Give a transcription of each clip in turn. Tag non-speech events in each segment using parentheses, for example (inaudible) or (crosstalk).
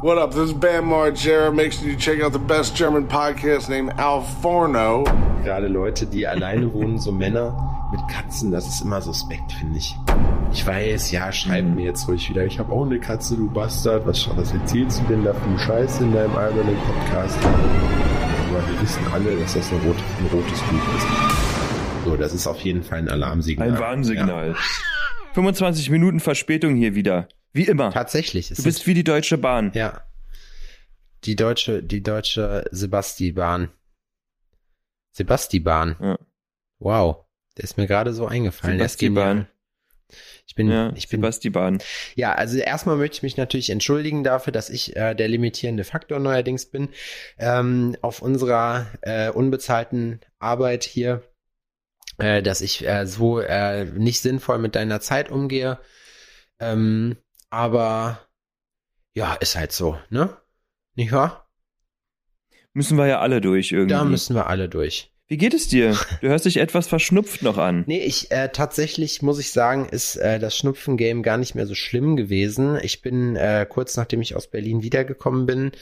What up? This is Bam Margera. Make sure you check out the best German podcast named Al Forno. Gerade Leute, die alleine wohnen, so Männer mit Katzen, das ist immer suspekt, finde ich. Ich weiß, ja, schreib mir jetzt ruhig wieder. Ich habe auch eine Katze, du Bastard. Was, was erzählst du denn da für Scheiß in deinem albernen Podcast? Aber wir wissen alle, dass das ein, rot, ein rotes Buch ist. So, das ist auf jeden Fall ein Alarmsignal. Ein Warnsignal. Ja. 25 Minuten Verspätung hier wieder. Wie immer. Tatsächlich. Du bist wie die Deutsche Bahn. Ja. Die deutsche, die deutsche Sebasti-Bahn. Sebasti-Bahn. Ja. Wow. Der ist mir gerade so eingefallen. Sebasti-Bahn. Ich bin, ja, ich bin Sebasti-Bahn. Ja, also erstmal möchte ich mich natürlich entschuldigen dafür, dass ich äh, der limitierende Faktor neuerdings bin. Ähm, auf unserer äh, unbezahlten Arbeit hier, äh, dass ich äh, so äh, nicht sinnvoll mit deiner Zeit umgehe. Ähm, aber ja, ist halt so, ne? Nicht wahr? Müssen wir ja alle durch irgendwie. Da müssen wir alle durch. Wie geht es dir? Du hörst dich etwas verschnupft noch an. (laughs) Nee, ich äh, tatsächlich muss ich sagen, ist äh, das Schnupfen-Game gar nicht mehr so schlimm gewesen. Ich bin äh, kurz nachdem ich aus Berlin wiedergekommen bin,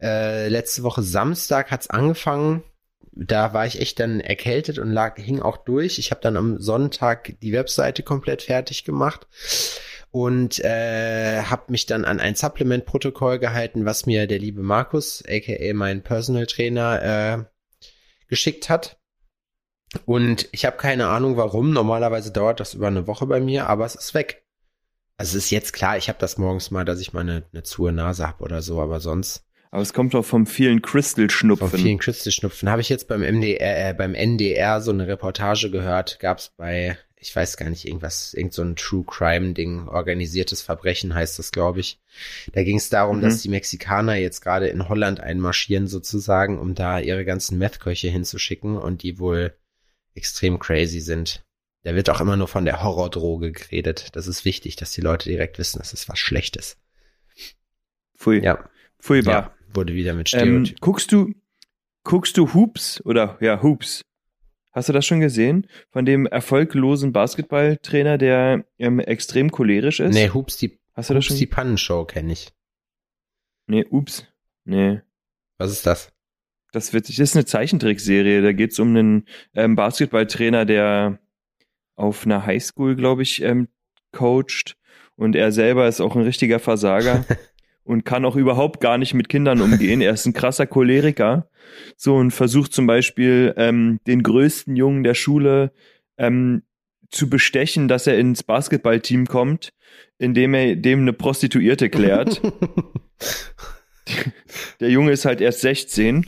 äh, letzte Woche Samstag hat's angefangen. Da war ich echt dann erkältet und lag hing auch durch. Ich habe dann am Sonntag die Webseite komplett fertig gemacht und äh, habe mich dann an ein Supplement-Protokoll gehalten, was mir der liebe Markus, aka mein Personal Trainer, äh, geschickt hat. Und ich habe keine Ahnung warum. Normalerweise dauert das über eine Woche bei mir, aber es ist weg. Also es ist jetzt klar, ich habe das morgens mal, dass ich mal eine, eine zuhe Nase habe oder so, aber sonst. Aber es kommt doch vom vielen Crystal-Schnupfen. Vom vielen Crystal-Schnupfen. Habe ich jetzt beim MDR, äh, beim NDR so eine Reportage gehört, gab es bei ich weiß gar nicht, irgendwas, irgend so ein True Crime Ding, organisiertes Verbrechen heißt das, glaube ich. Da ging es darum, mhm. dass die Mexikaner jetzt gerade in Holland einmarschieren sozusagen, um da ihre ganzen Meth-Köche hinzuschicken und die wohl extrem crazy sind. Da wird auch immer nur von der Horrordroge geredet. Das ist wichtig, dass die Leute direkt wissen, dass es was Schlechtes. Pfui. Ja. Pfui, Ja, wurde wieder mit Stereotyp. Ähm, guckst du, guckst du Hoops oder, ja, Hoops? Hast du das schon gesehen? Von dem erfolglosen Basketballtrainer, der ähm, extrem cholerisch ist? Nee, Hups die, Hast du das schon? die Pannenshow kenne ich. Nee, ups. Nee. Was ist das? Das wird, das ist eine Zeichentrickserie. Da geht es um einen ähm, Basketballtrainer, der auf einer Highschool, glaube ich, ähm, coacht. Und er selber ist auch ein richtiger Versager. (laughs) und kann auch überhaupt gar nicht mit Kindern umgehen. Er ist ein krasser Choleriker. So und versucht zum Beispiel ähm, den größten Jungen der Schule ähm, zu bestechen, dass er ins Basketballteam kommt, indem er dem eine Prostituierte klärt. (laughs) der Junge ist halt erst 16,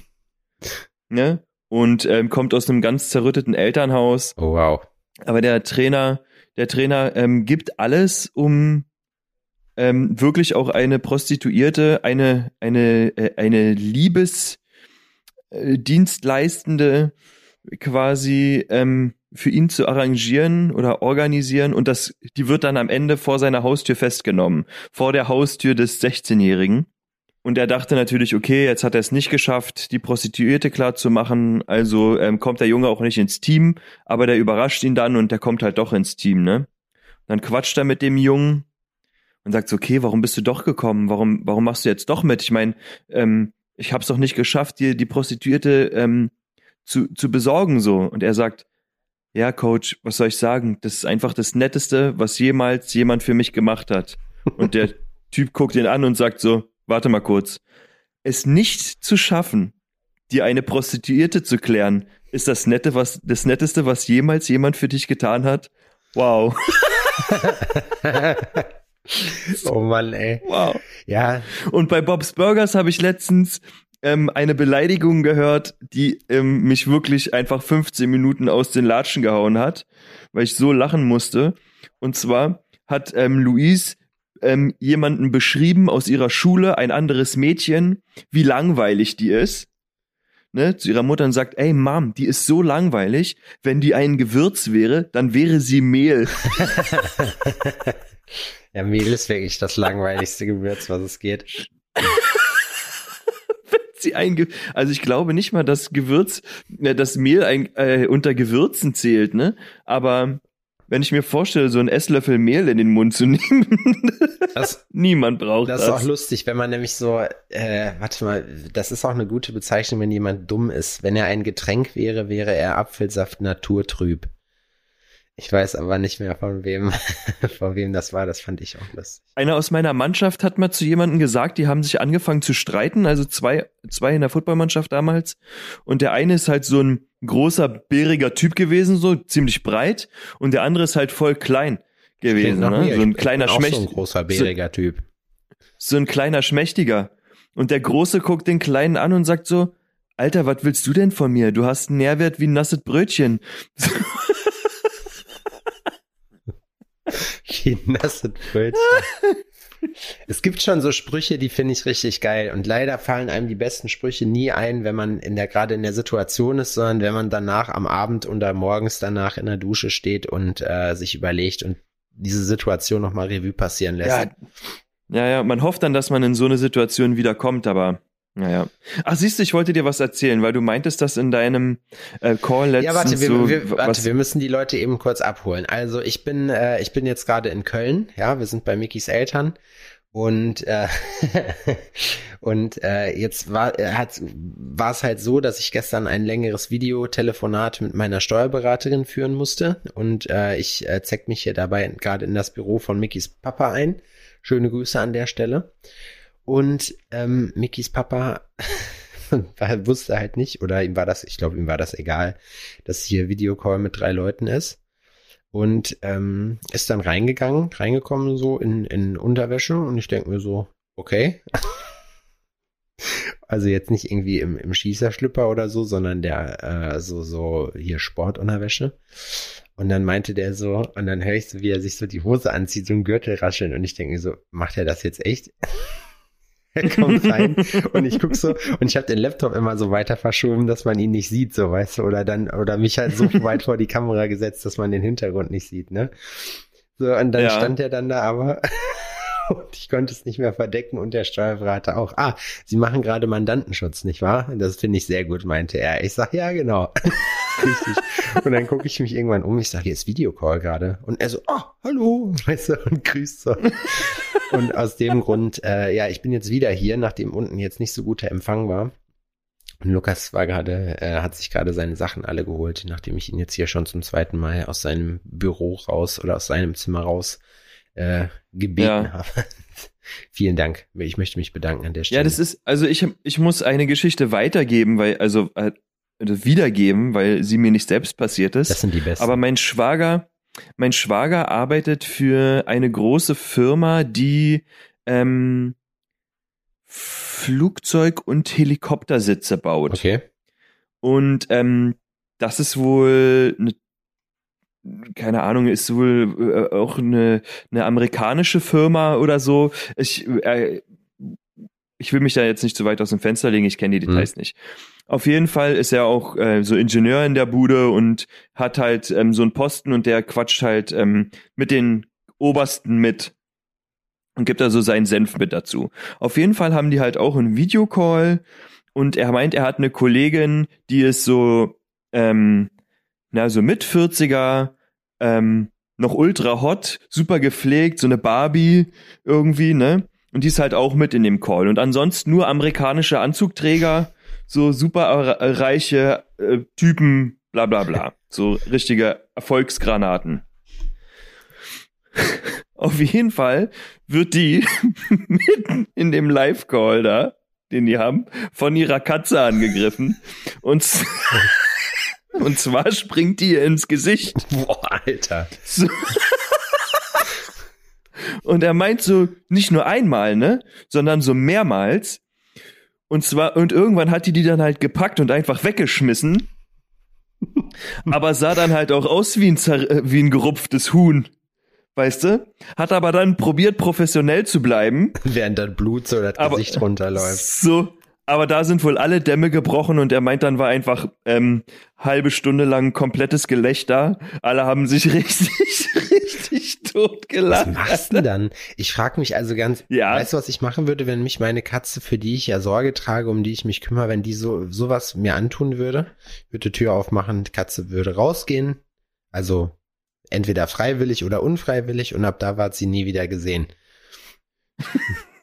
ne? Und ähm, kommt aus einem ganz zerrütteten Elternhaus. Oh wow. Aber der Trainer, der Trainer ähm, gibt alles, um ähm, wirklich auch eine Prostituierte, eine, eine, äh, eine Liebesdienstleistende äh, quasi ähm, für ihn zu arrangieren oder organisieren und das, die wird dann am Ende vor seiner Haustür festgenommen, vor der Haustür des 16-Jährigen. Und er dachte natürlich, okay, jetzt hat er es nicht geschafft, die Prostituierte klar zu machen, also ähm, kommt der Junge auch nicht ins Team, aber der überrascht ihn dann und der kommt halt doch ins Team, ne? Dann quatscht er mit dem Jungen und sagt so, okay, warum bist du doch gekommen? Warum, warum machst du jetzt doch mit? Ich meine, ähm, ich habe es doch nicht geschafft, dir die Prostituierte ähm, zu, zu besorgen so. Und er sagt, ja, Coach, was soll ich sagen? Das ist einfach das Netteste, was jemals jemand für mich gemacht hat. Und der (laughs) Typ guckt ihn an und sagt so, warte mal kurz. Es nicht zu schaffen, dir eine Prostituierte zu klären, ist das Nette, was, das Netteste, was jemals jemand für dich getan hat. Wow. (laughs) (laughs) (laughs) oh Mann, ey. Wow. Ja. Und bei Bob's Burgers habe ich letztens ähm, eine Beleidigung gehört, die ähm, mich wirklich einfach 15 Minuten aus den Latschen gehauen hat, weil ich so lachen musste. Und zwar hat ähm, Luis ähm, jemanden beschrieben aus ihrer Schule, ein anderes Mädchen, wie langweilig die ist. Ne, zu ihrer Mutter und sagt, ey Mom, die ist so langweilig, wenn die ein Gewürz wäre, dann wäre sie Mehl. (laughs) (laughs) Ja, Mehl ist wirklich das langweiligste Gewürz, was es geht. (laughs) sie ein also ich glaube nicht mal, dass Gewürz, äh, das Mehl ein, äh, unter Gewürzen zählt, ne? Aber wenn ich mir vorstelle, so einen Esslöffel Mehl in den Mund zu (laughs) nehmen. Das, Niemand braucht das das. ist auch lustig, wenn man nämlich so, äh, warte mal, das ist auch eine gute Bezeichnung, wenn jemand dumm ist. Wenn er ein Getränk wäre, wäre er Apfelsaft naturtrüb. Ich weiß aber nicht mehr von wem, (laughs) von wem das war. Das fand ich auch lustig. Einer aus meiner Mannschaft hat mal zu jemandem gesagt, die haben sich angefangen zu streiten, also zwei, zwei in der Footballmannschaft damals. Und der eine ist halt so ein großer, bäriger Typ gewesen, so ziemlich breit. Und der andere ist halt voll klein gewesen, ne? so ein kleiner auch Schmächt, So ein großer, bäriger Typ. so ein kleiner Schmächtiger. Und der Große guckt den Kleinen an und sagt so, Alter, was willst du denn von mir? Du hast einen Nährwert wie ein nasses Brötchen. (laughs) Wie nasse Brötchen. (laughs) Es gibt schon so Sprüche, die finde ich richtig geil. Und leider fallen einem die besten Sprüche nie ein, wenn man in der, gerade in der Situation ist, sondern wenn man danach am Abend oder morgens danach in der Dusche steht und äh, sich überlegt und diese Situation nochmal Revue passieren lässt. Ja, ja, ja, man hofft dann, dass man in so eine Situation wieder kommt, aber naja. Ach, siehst du, ich wollte dir was erzählen, weil du meintest, dass in deinem äh, Call letztens Ja, warte, wir, so wir, warte, wir müssen die Leute eben kurz abholen. Also ich bin, äh, ich bin jetzt gerade in Köln, ja, wir sind bei Mickys Eltern und äh, (laughs) und äh, jetzt war äh, hat war es halt so, dass ich gestern ein längeres Videotelefonat mit meiner Steuerberaterin führen musste und äh, ich äh, zeig mich hier dabei gerade in das Büro von Mickys Papa ein. Schöne Grüße an der Stelle. Und ähm, Mickys Papa (laughs) wusste halt nicht, oder ihm war das, ich glaube, ihm war das egal, dass hier Videocall mit drei Leuten ist. Und ähm, ist dann reingegangen, reingekommen so in, in Unterwäsche und ich denke mir so, okay. (laughs) Also jetzt nicht irgendwie im, im Schießerschlüpper oder so, sondern der äh, so, so hier Sportunterwäsche. Und dann meinte der so, und dann höre ich so, wie er sich so die Hose anzieht, so ein Gürtel rascheln. Und ich denke mir so, macht er das jetzt echt? (laughs) er kommt (laughs) rein und ich guck so und ich habe den Laptop immer so weiter verschoben, dass man ihn nicht sieht, so weißt du, oder dann oder mich halt so weit vor die Kamera gesetzt, dass man den Hintergrund nicht sieht, ne? So und dann Ja. stand er dann da aber und ich konnte es nicht mehr verdecken und der Steuerberater auch. Ah, Sie machen gerade Mandantenschutz, nicht wahr? Das finde ich sehr gut, meinte er. Ich sag ja genau. (laughs) Richtig. Und dann gucke ich mich irgendwann um. Ich sage, hier ist Videocall gerade. Und er so, oh, hallo, weißt du, und grüßt so. Und aus dem Grund, äh, ja, ich bin jetzt wieder hier, nachdem unten jetzt nicht so guter Empfang war. Und Lukas war gerade, äh, hat sich gerade seine Sachen alle geholt, nachdem ich ihn jetzt hier schon zum zweiten Mal aus seinem Büro raus oder aus seinem Zimmer raus äh, gebeten Ja. habe. (laughs) Vielen Dank. Ich möchte mich bedanken an der Stelle. Ja, das ist, also ich, ich muss eine Geschichte weitergeben, weil, also, äh, also wiedergeben, weil sie mir nicht selbst passiert ist. das sind die besten. Aber mein Schwager, mein Schwager arbeitet für eine große Firma, die ähm, Flugzeug- und Helikoptersitze baut. okay. Und ähm, das ist wohl eine, keine Ahnung, ist wohl äh, auch eine, eine amerikanische Firma oder so. Ich, äh, ich will mich da jetzt nicht zu weit aus dem Fenster legen, ich kenne die Details nicht. Auf jeden Fall ist er auch äh, so Ingenieur in der Bude und hat halt ähm, so einen Posten und der quatscht halt ähm, mit den Obersten mit und gibt da so seinen Senf mit dazu. Auf jeden Fall haben die halt auch einen Videocall und er meint, er hat eine Kollegin, die ist so, ähm, na, so mit 40er, ähm, noch ultra hot, super gepflegt, so eine Barbie irgendwie, ne? Und die ist halt auch mit in dem Call. Und ansonsten nur amerikanische Anzugträger, so super er- reiche äh, Typen, bla bla bla. So richtige Erfolgsgranaten. (laughs) Auf jeden Fall wird die (laughs) mitten in dem Live-Call da, den die haben, von ihrer Katze angegriffen. Und, (laughs) und zwar springt die ihr ins Gesicht. Boah, Alter. So. Und er meint so nicht nur einmal, ne, sondern so mehrmals. Und zwar, und irgendwann hat die die dann halt gepackt und einfach weggeschmissen. Aber sah dann halt auch aus wie ein, äh, wie ein gerupftes Huhn. Weißt du? Hat aber dann probiert, professionell zu bleiben. Während dann Blut so das Gesicht runterläuft. So, aber da sind wohl alle Dämme gebrochen und er meint, dann war einfach ähm, halbe Stunde lang komplettes Gelächter. Alle haben sich (laughs) richtig, richtig tot Was machst du denn dann? Ich frage mich also ganz, Ja. weißt du, was ich machen würde, wenn mich meine Katze, für die ich ja Sorge trage, um die ich mich kümmere, wenn die so sowas mir antun würde? Ich würde Tür aufmachen, die Katze würde rausgehen. Also Entweder freiwillig oder unfreiwillig und ab da war sie nie wieder gesehen. (laughs)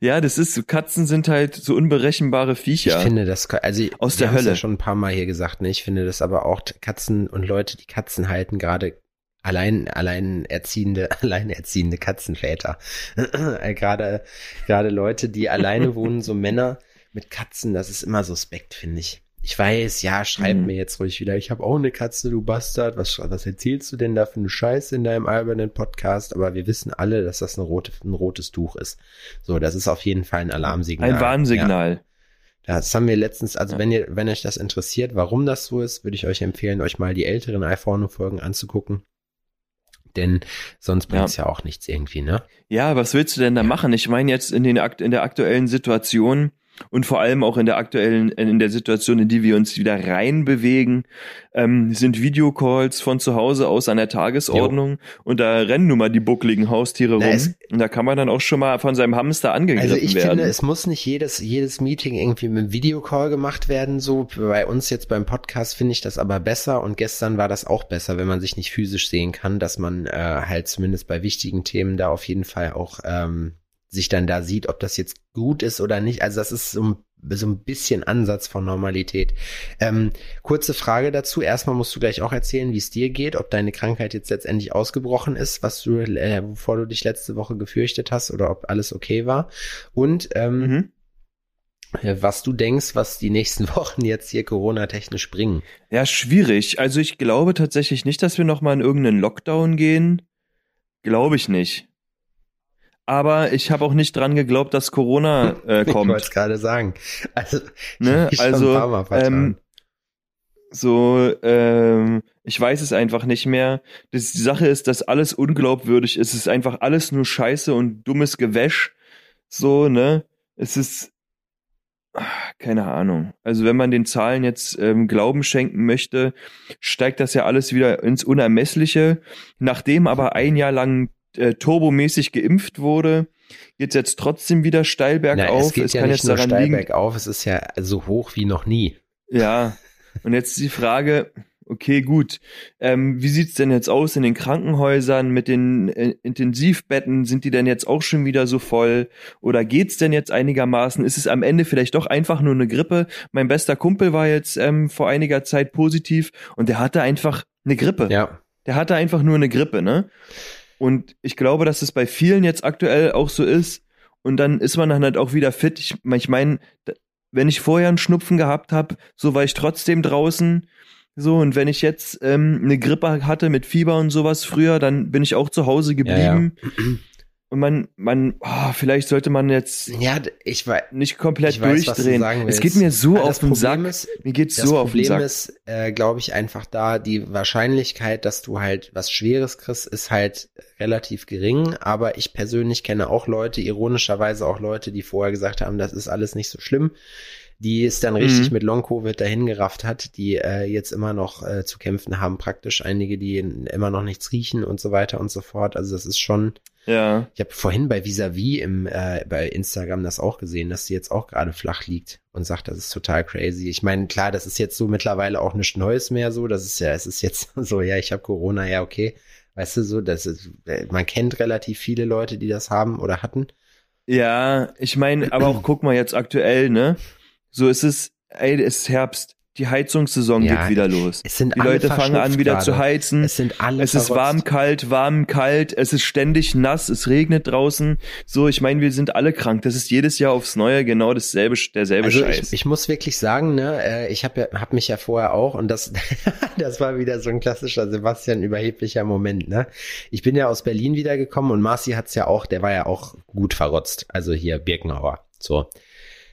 Ja, das ist, Katzen sind halt so unberechenbare Viecher. Ich finde das, also Aus der Hölle. ja schon ein paar Mal hier gesagt, ne? Ich finde das aber auch Katzen und Leute, die Katzen halten, gerade allein, allein erziehende, (laughs) allein erziehende Katzenväter. (clears throat) Äh, gerade, gerade Leute, die alleine wohnen, so Männer mit Katzen, das ist immer suspekt, finde ich. Ich weiß, ja, schreib Mhm. mir jetzt ruhig wieder, ich habe auch eine Katze, du Bastard. Was, was erzählst du denn da für eine Scheiße in deinem albernen Podcast? Aber wir wissen alle, dass das eine rote, ein rotes Tuch ist. So, das ist auf jeden Fall ein Alarmsignal. Ein Warnsignal. Ja, das haben wir letztens, also Ja. wenn ihr, wenn euch das interessiert, warum das so ist, würde ich euch empfehlen, euch mal die älteren iPhone-Folgen anzugucken. Denn sonst bringt's ja. auch nichts irgendwie, ne? Ja, was willst du denn da machen? Ich meine jetzt in, den, in der aktuellen Situation und vor allem auch in der aktuellen, in der Situation, in die wir uns wieder reinbewegen, ähm, sind Videocalls von zu Hause aus an der Tagesordnung und da rennen nun mal die buckligen Haustiere Na, rum und da kann man dann auch schon mal von seinem Hamster angegriffen Also ich werden. finde, es muss nicht jedes, jedes Meeting irgendwie mit einem Videocall gemacht werden. So bei uns jetzt beim Podcast finde ich das aber besser und gestern war das auch besser, wenn man sich nicht physisch sehen kann, dass man äh, halt zumindest bei wichtigen Themen da auf jeden Fall auch ähm, sich dann da sieht, ob das jetzt gut ist oder nicht. Also das ist so ein, so ein bisschen Ansatz von Normalität. Ähm, kurze Frage dazu. Erstmal musst du gleich auch erzählen, wie es dir geht, ob deine Krankheit jetzt letztendlich ausgebrochen ist, was du, äh, wovor du dich letzte Woche gefürchtet hast oder ob alles okay war. Und ähm, mhm. äh, was du denkst, was die nächsten (laughs) Wochen jetzt hier Corona-technisch bringen. Ja, schwierig. Also ich glaube tatsächlich nicht, dass wir noch mal in irgendeinen Lockdown gehen. Glaube ich nicht. Aber ich habe auch nicht dran geglaubt, dass Corona äh, (laughs) Ich kommt. wollte es gerade sagen. Also, Ne? ich Also, ähm, so, ähm, ich weiß es einfach nicht mehr. Das, die Sache ist, dass alles unglaubwürdig ist. Es ist einfach alles nur Scheiße und dummes Gewäsch. So, ne? Es ist, ah, keine Ahnung. Also wenn man den Zahlen jetzt ähm, Glauben schenken möchte, steigt das ja alles wieder ins Unermessliche. Nachdem aber ein Jahr lang äh, turbomäßig geimpft wurde, geht's jetzt trotzdem wieder steil bergauf. es geht ja kann nicht jetzt nur daran steil liegen, bergauf, es ist ja so hoch wie noch nie. ja, und jetzt die Frage, okay, gut, ähm, wie sieht's denn jetzt aus in den Krankenhäusern mit den äh, Intensivbetten? Sind die denn jetzt auch schon wieder so voll? Oder geht's denn jetzt einigermaßen? Ist es am Ende vielleicht doch einfach nur eine Grippe? Mein bester Kumpel war jetzt ähm, vor einiger Zeit positiv und der hatte einfach eine Grippe. Ja. Der hatte einfach nur eine Grippe, ne? Und ich glaube, dass es bei vielen jetzt aktuell auch so ist. Und dann ist man dann halt auch wieder fit. Ich, ich meine, wenn ich vorher einen Schnupfen gehabt habe, so war ich trotzdem draußen. So, und wenn ich jetzt ähm, eine Grippe hatte mit Fieber und sowas früher, dann bin ich auch zu Hause geblieben. (clears throat) Und man, man, oh, vielleicht sollte man jetzt Ja, ich weiß. nicht komplett Ich weiß, du durchdrehen. sagen Es geht mir so Aber auf das den Problem Sack. Ist, mir geht's das so auf den Problem Sack. ist, äh, glaube ich, einfach da, die Wahrscheinlichkeit, dass du halt was Schweres kriegst, ist halt relativ gering. Aber ich persönlich kenne auch Leute, ironischerweise auch Leute, die vorher gesagt haben, das ist alles nicht so schlimm, die es dann richtig Mhm. mit Long-Covid dahin gerafft hat, die äh, jetzt immer noch äh, zu kämpfen haben, praktisch einige, die immer noch nichts riechen und so weiter und so fort. Also das ist schon, ja. ich habe vorhin bei Visavi im äh, bei Instagram das auch gesehen, dass sie jetzt auch gerade flach liegt und sagt, das ist total crazy. Ich meine, klar, das ist jetzt so mittlerweile auch nichts Neues mehr so. Das ist ja, es ist jetzt (laughs) so, ja, ich habe Corona, ja okay, weißt du so, das ist, äh, man kennt relativ viele Leute, die das haben oder hatten. Ja, ich meine, aber auch guck mal jetzt aktuell, ne? So ist es, ey, es ist Herbst. Die Heizungssaison Ja, geht wieder los. Es sind Die alle Leute fangen an, wieder gerade. zu heizen. Es sind alle Es ist warm, kalt, warm, kalt. Es ist ständig nass. Es regnet draußen. So, ich meine, wir sind alle krank. Das ist jedes Jahr aufs Neue genau dasselbe, derselbe Also Scheiß. ich, ich muss wirklich sagen, ne, äh, ich habe ja, hab mich ja vorher auch und das, (laughs) das war wieder so ein klassischer Sebastian überheblicher Moment, ne. Ich bin ja aus Berlin wiedergekommen und Marci hat's ja auch, der war ja auch gut verrotzt, also hier Birkenauer, so.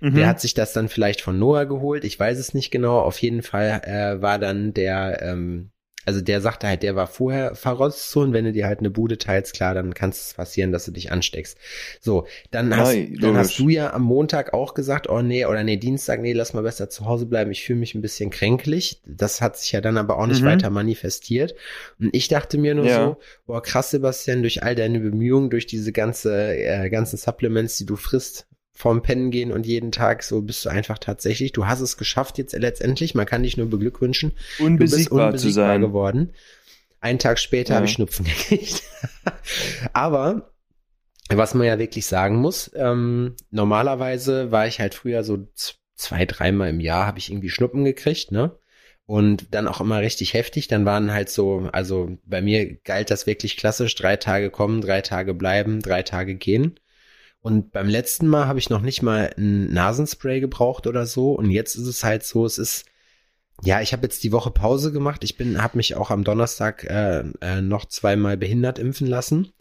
Mhm. Der hat sich das dann vielleicht von Noah geholt, ich weiß es nicht genau. Auf jeden Fall äh, war dann der, ähm, also der sagte halt, der war vorher verrotzt so und wenn du dir halt eine Bude teilst, klar, dann kann es passieren, dass du dich ansteckst. So, dann hast, Nein, dann logisch. hast du ja am Montag auch gesagt, oh nee, oder nee, Dienstag, nee, lass mal besser zu Hause bleiben, ich fühle mich ein bisschen kränklich. Das hat sich ja dann aber auch nicht Mhm. weiter manifestiert. Und ich dachte mir nur Ja. so, boah, krass, Sebastian, durch all deine Bemühungen, durch diese ganze, äh, ganzen Supplements, die du frisst, vorm Pennen gehen und jeden Tag so bist du einfach tatsächlich, du hast es geschafft jetzt letztendlich, man kann dich nur beglückwünschen. Du bist unbesiegbar, unbesiegbar zu sein. geworden. Einen Tag später Ja. habe ich Schnupfen (laughs) gekriegt. Aber was man ja wirklich sagen muss, ähm, normalerweise war ich halt früher so zwei, dreimal im Jahr habe ich irgendwie Schnuppen gekriegt, ne? Und dann auch immer richtig heftig. Dann waren halt so, also bei mir galt das wirklich klassisch, drei Tage kommen, drei Tage bleiben, drei Tage gehen. Und beim letzten Mal habe ich noch nicht mal ein Nasenspray gebraucht oder so. Und jetzt ist es halt so, es ist, ja, ich habe jetzt die Woche Pause gemacht. Ich bin, habe mich auch am Donnerstag äh, äh, noch zweimal behindert impfen lassen.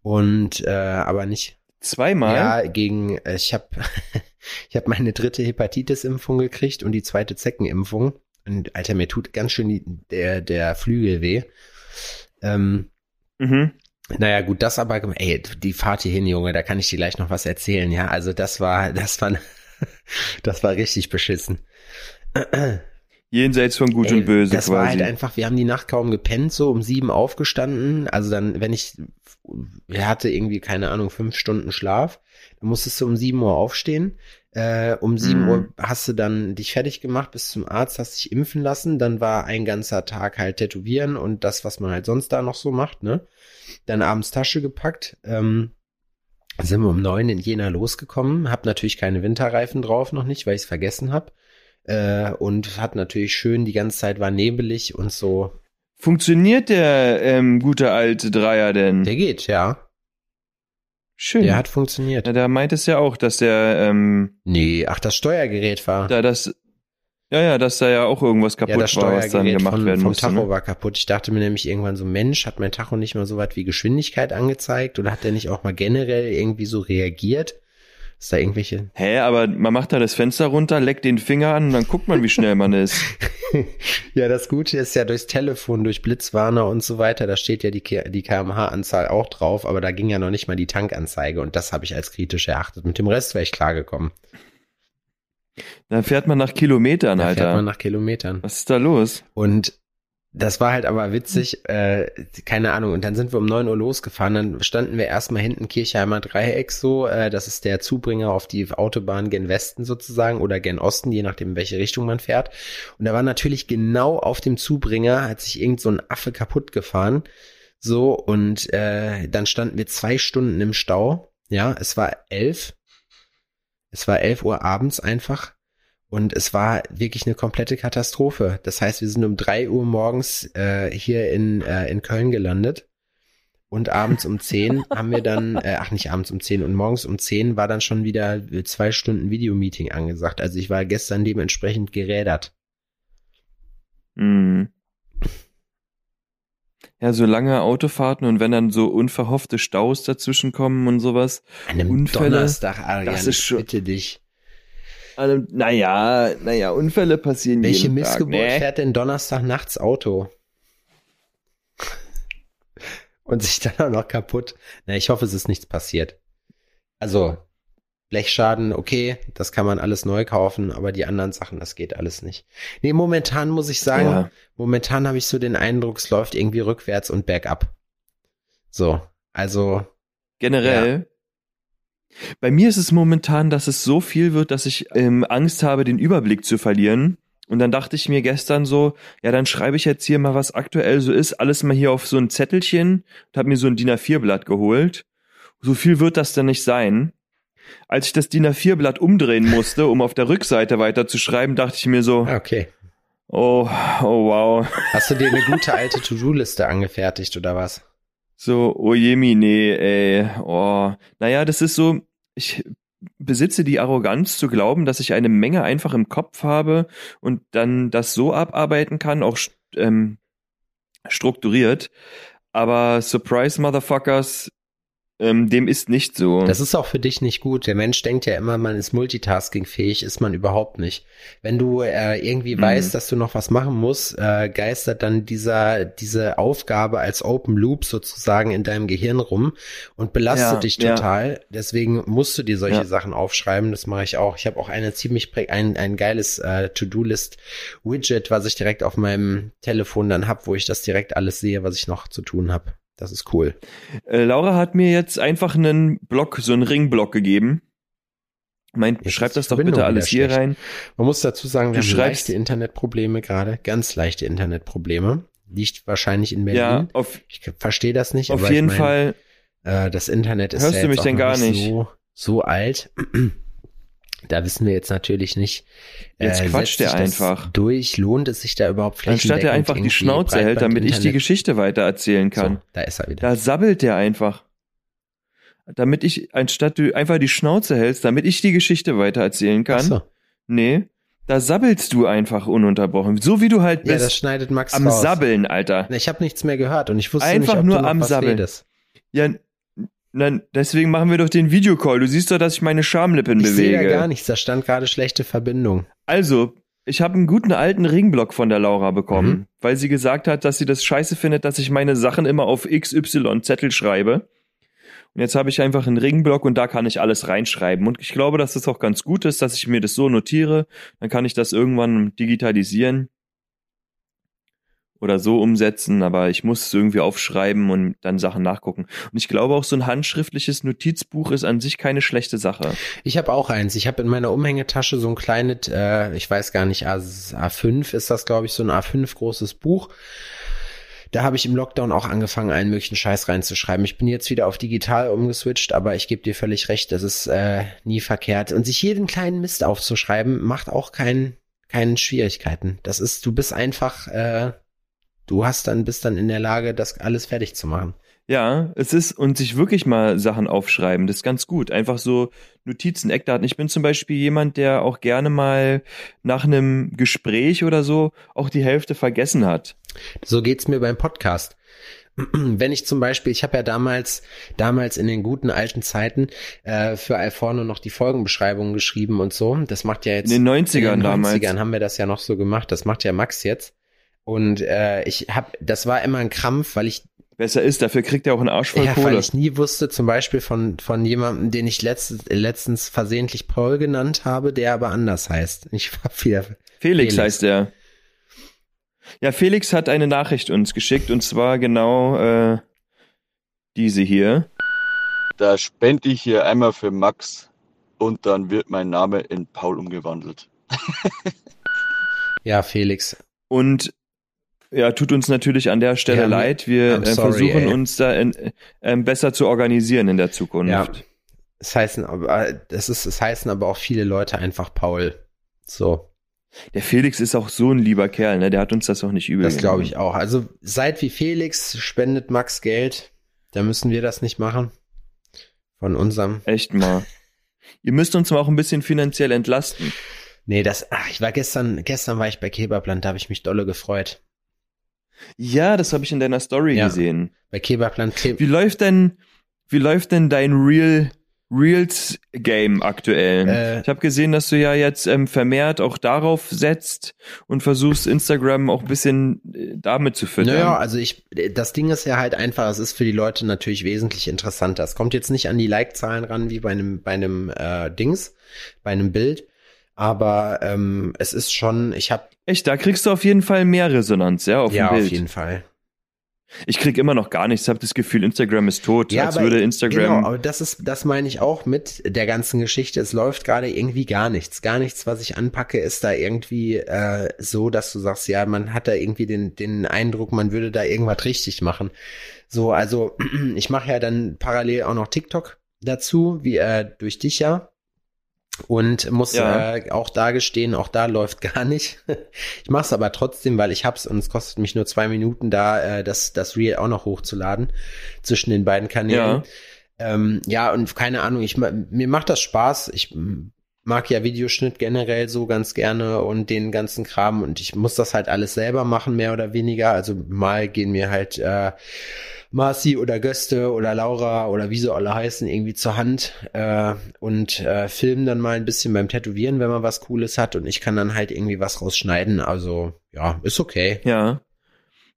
Und äh, aber nicht Zweimal? ja, gegen, äh, ich habe (laughs) ich hab meine dritte Hepatitis-Impfung gekriegt und die zweite Zeckenimpfung. Und Alter, mir tut ganz schön die, der, der Flügel weh. Ähm, Mhm. Naja, gut, das aber, ey, die Fahrt hierhin, Junge, da kann ich dir gleich noch was erzählen, ja. Also das war, (laughs) das war, das war richtig beschissen. Jenseits von Gut Ey, und Böse das war quasi. halt einfach, wir haben die Nacht kaum gepennt, so um sieben aufgestanden. Also dann, wenn ich, er hatte irgendwie, keine Ahnung, fünf Stunden Schlaf, dann musstest du um sieben Uhr aufstehen. Äh, um sieben Mhm. Uhr hast du dann dich fertig gemacht, bis zum Arzt, hast dich impfen lassen. Dann war ein ganzer Tag halt tätowieren und das, was man halt sonst da noch so macht, ne? Dann abends Tasche gepackt. Ähm, sind wir um neun in Jena losgekommen. Hab natürlich keine Winterreifen drauf, noch nicht, weil ich es vergessen hab. Äh, und hat natürlich schön, die ganze Zeit war nebelig und so. Funktioniert der ähm, gute alte Dreier denn? Der geht, ja. Schön. Der hat funktioniert. ja, da meint es ja auch, dass der ähm, Nee, ach, das Steuergerät war. da das ja ja, dass da ja auch irgendwas kaputt ja, das war, was dann Steuergerät gemacht von, werden vom musste. Tacho Ne? war kaputt. Ich dachte mir nämlich irgendwann so, Mensch, hat mein Tacho nicht mal so was wie Geschwindigkeit angezeigt oder hat der nicht auch mal generell irgendwie so reagiert? Ist da irgendwelche Hä, aber man macht da das Fenster runter, leckt den Finger an und dann guckt man, wie schnell man ist. (laughs) ja, das Gute ist ja durchs Telefon, durch Blitzwarner und so weiter, da steht ja die, die kmh-Anzahl auch drauf, aber da ging ja noch nicht mal die Tankanzeige und das habe ich als kritisch erachtet. Mit dem Rest wäre ich klargekommen. Dann fährt man nach Kilometern, Da Alter. fährt man nach Kilometern. Was ist da los? Und das war halt aber witzig, äh, keine Ahnung. Und dann sind wir um neun Uhr losgefahren. Dann standen wir erstmal hinten Kirchheimer Dreieck so. Äh, das ist der Zubringer auf die Autobahn gen Westen sozusagen oder gen Osten, je nachdem, in welche Richtung man fährt. Und da war natürlich genau auf dem Zubringer, hat sich irgend so ein Affe kaputt gefahren. So, und äh, dann standen wir zwei Stunden im Stau. Ja, es war elf. Es war elf Uhr abends einfach. Und es war wirklich eine komplette Katastrophe. Das heißt, wir sind um drei Uhr morgens äh, hier in, äh, in Köln gelandet. Und abends um zehn (laughs) haben wir dann, äh, ach nicht abends um zehn und morgens um zehn war dann schon wieder zwei Stunden Videomeeting angesagt. Also ich war gestern dementsprechend gerädert. Hm. Ja, so lange Autofahrten und wenn dann so unverhoffte Staus dazwischen kommen und sowas. An einem Unfälle, Donnerstag, Arian, das ist schon- bitte dich. Also, naja, naja, Unfälle passieren Welche jeden Missgeburt Tag, ne? fährt denn Donnerstag nachts Auto? Und sich dann auch noch kaputt. Na, ich hoffe, es ist nichts passiert. Also, Blechschaden, okay, das kann man alles neu kaufen, aber die anderen Sachen, das geht alles nicht. Nee, momentan muss ich sagen, Ja. momentan habe ich so den Eindruck, es läuft irgendwie rückwärts und bergab. So, also, Generell. Bei mir ist es momentan, dass es so viel wird, dass ich ähm, Angst habe, den Überblick zu verlieren. Und dann dachte ich mir gestern so, ja, dann schreibe ich jetzt hier mal, was aktuell so ist, alles mal hier auf so ein Zettelchen und habe mir so ein DIN A4-Blatt geholt. So viel wird das dann nicht sein. Als ich das DIN A4-Blatt umdrehen musste, um auf der Rückseite weiter zu schreiben, dachte ich mir so, okay. oh, oh wow. Hast du dir eine gute alte To-Do-Liste angefertigt oder was? So, oh Jemine, ey, oh. Naja, das ist so, ich besitze die Arroganz zu glauben, dass ich eine Menge einfach im Kopf habe und dann das so abarbeiten kann, auch ähm, strukturiert. Aber Surprise Motherfuckers, ähm, dem ist nicht so. Das ist auch für dich nicht gut. Der Mensch denkt ja immer, man ist multitaskingfähig, ist man überhaupt nicht. Wenn du äh, irgendwie Mhm. weißt, dass du noch was machen musst, äh, geistert dann dieser diese Aufgabe als Open Loop sozusagen in deinem Gehirn rum und belastet Ja, dich ja. total. Deswegen musst du dir solche Ja. Sachen aufschreiben. Das mache ich auch. Ich habe auch eine ziemlich ein ein geiles äh, To-Do-List Widget, was ich direkt auf meinem Telefon dann hab, wo ich das direkt alles sehe, was ich noch zu tun habe. Das ist cool. Äh, Laura hat mir jetzt einfach einen Block, so einen Ringblock gegeben. Meint, Jetzt schreib das doch bitte alles hier schlecht. rein. Man muss dazu sagen, wir Du haben schreibst- leichte Internetprobleme gerade, ganz leichte Internetprobleme. Liegt wahrscheinlich in Berlin. Ja, auf, ich verstehe das nicht. auf jeden ich mein, Fall. Äh, das Internet ist Hörst ja du mich denn gar nicht nicht? so, so alt. Da wissen wir jetzt natürlich nicht. Jetzt äh, quatscht er einfach. Durch, lohnt es sich da überhaupt Anstatt er einfach die Schnauze hält, damit ich die Geschichte weiter erzählen kann. So, da ist er wieder. Da sabbelt der einfach. Damit ich, anstatt du einfach die Schnauze hältst, damit ich die Geschichte weiter erzählen kann. Ach so. Nee, da sabbelst du einfach ununterbrochen. So wie du halt Ja, bist. das schneidet Max am raus. Sabbeln, Alter. Ich habe nichts mehr gehört und ich wusste Einfach nicht, ob nur du noch am was Sabbeln. redest. Ja, dann, deswegen machen wir doch den Videocall. Du siehst doch, dass ich meine Schamlippen Ich sehe bewege. da gar nichts, da stand gerade schlechte Verbindung. Also, ich habe einen guten alten Ringblock von der Laura bekommen, Mhm. weil sie gesagt hat, dass sie das scheiße findet, dass ich meine Sachen immer auf XY Zettel schreibe. Und jetzt habe ich einfach einen Ringblock und da kann ich alles reinschreiben. Und ich glaube, dass das auch ganz gut ist, dass ich mir das so notiere. Dann kann ich das irgendwann digitalisieren oder so umsetzen, aber ich muss es irgendwie aufschreiben und dann Sachen nachgucken. Und ich glaube auch so ein handschriftliches Notizbuch ist an sich keine schlechte Sache. Ich habe auch eins. Ich habe in meiner Umhängetasche so ein kleines, äh, ich weiß gar nicht, A- A5 ist das, glaube ich, so ein A5 großes Buch. Da habe ich im Lockdown auch angefangen, allen möglichen Scheiß reinzuschreiben. Ich bin jetzt wieder auf digital umgeswitcht, aber ich gebe dir völlig recht, das ist äh, nie verkehrt. Und sich jeden kleinen Mist aufzuschreiben, macht auch keinen keinen Schwierigkeiten. Das ist, du bist einfach, äh, du hast dann, bist dann in der Lage, das alles fertig zu machen. Ja, es ist, und sich wirklich mal Sachen aufschreiben, das ist ganz gut. Einfach so Notizen, Eckdaten. Ich bin zum Beispiel jemand, der auch gerne mal nach einem Gespräch oder so auch die Hälfte vergessen hat. So geht's mir beim Podcast. (clears throat) Wenn ich zum Beispiel, ich habe ja damals, damals in den guten alten Zeiten äh, für Alforno noch die Folgenbeschreibungen geschrieben und so. Das macht ja jetzt In den 90ern in den damals. 90ern haben wir das ja noch so gemacht. Das macht ja Max jetzt. Und äh, ich habe, das war immer ein Krampf, weil ich Besser ist, dafür kriegt er auch einen Arsch voll ja, weil Kohle. ich nie wusste, zum Beispiel von von jemandem, den ich letztens, letztens versehentlich Paul genannt habe, der aber anders heißt. Ich war wieder Felix, Felix. heißt er. Ja, Felix hat eine Nachricht uns geschickt und zwar genau äh, diese hier. Da spende ich hier einmal für Max und dann wird mein Name in Paul umgewandelt. ja Felix. Und ja, tut uns natürlich an der Stelle Ja, leid. Wir äh, sorry, versuchen ey. uns da in, äh, besser zu organisieren in der Zukunft. Ja. Es heißen aber, das ist, es heißen aber auch viele Leute einfach Paul. So, Der Felix ist auch so ein lieber Kerl, ne? Der hat uns das auch nicht übel. das glaube ich auch. Also seid wie Felix, spendet Max Geld. Da müssen wir das nicht machen. Von unserem. Echt mal. (laughs) Ihr müsst uns mal auch ein bisschen finanziell entlasten. Nee, das, ach, ich war gestern, gestern war ich bei Kebabland, da habe ich mich dolle gefreut. Ja, das habe ich in deiner Story Ja. gesehen. Bei Kebabland Ke Wie läuft denn, wie läuft denn dein Real Reels Game aktuell? Äh, ich habe gesehen, dass du ja jetzt ähm, vermehrt auch darauf setzt und versuchst Instagram auch ein bisschen äh, damit zu füttern. Naja, also ich, das Ding ist ja halt einfach, es ist für die Leute natürlich wesentlich interessanter. Es kommt jetzt nicht an die Like-Zahlen ran wie bei einem, bei einem äh, Dings, bei einem Bild. Aber ähm, es ist schon, ich habe Echt, da kriegst du auf jeden Fall mehr Resonanz, ja, auf ja dem Bild. auf jeden Fall. Ich krieg immer noch gar nichts, Ich habe das Gefühl, Instagram ist tot, als würde Instagram. Genau, aber das ist, das meine ich auch mit der ganzen Geschichte. Es läuft gerade irgendwie gar nichts. Gar nichts, was ich anpacke, ist da irgendwie äh, so, dass du sagst, ja, man hat da irgendwie den, den Eindruck, man würde da irgendwas richtig machen. So, also (clears throat) ich mache ja dann parallel auch noch TikTok dazu, wie äh, durch dich ja. Und muss Ja. äh, auch da gestehen, auch da läuft (laughs) gar nicht. ich mache es aber trotzdem, weil ich hab's und es kostet mich nur zwei Minuten da, äh, das, das Reel auch noch hochzuladen zwischen den beiden Kanälen. Ja. Ähm, ja, und keine Ahnung, ich mir macht das Spaß. Ich mag ja Videoschnitt generell so ganz gerne und den ganzen Kram und ich muss das halt alles selber machen, mehr oder weniger. Also mal gehen mir halt äh, Marci oder Göste oder Laura oder wie sie alle heißen, irgendwie zur Hand äh, und äh, filmen dann mal ein bisschen beim Tätowieren, wenn man was Cooles hat und ich kann dann halt irgendwie was rausschneiden. Also ja, ist okay. Ja.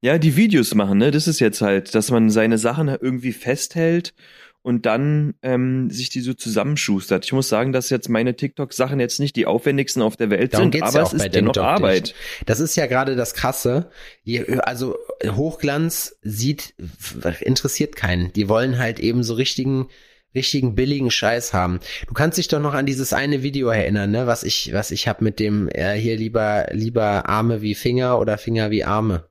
Ja, die Videos machen, ne? Das ist jetzt halt, dass man seine Sachen irgendwie festhält und dann ähm, sich die so zusammenschustert. Ich muss sagen, dass jetzt meine TikTok-Sachen jetzt nicht die aufwendigsten auf der Welt Darum sind, aber ja es ist dennoch Arbeit. Das ist ja gerade das Krasse. Also Hochglanz sieht, interessiert keinen. Die wollen halt eben so richtigen, richtigen billigen Scheiß haben. Du kannst dich doch noch an dieses eine Video erinnern, ne, was ich, was ich habe mit dem äh, hier lieber, lieber Arme wie Finger oder Finger wie Arme.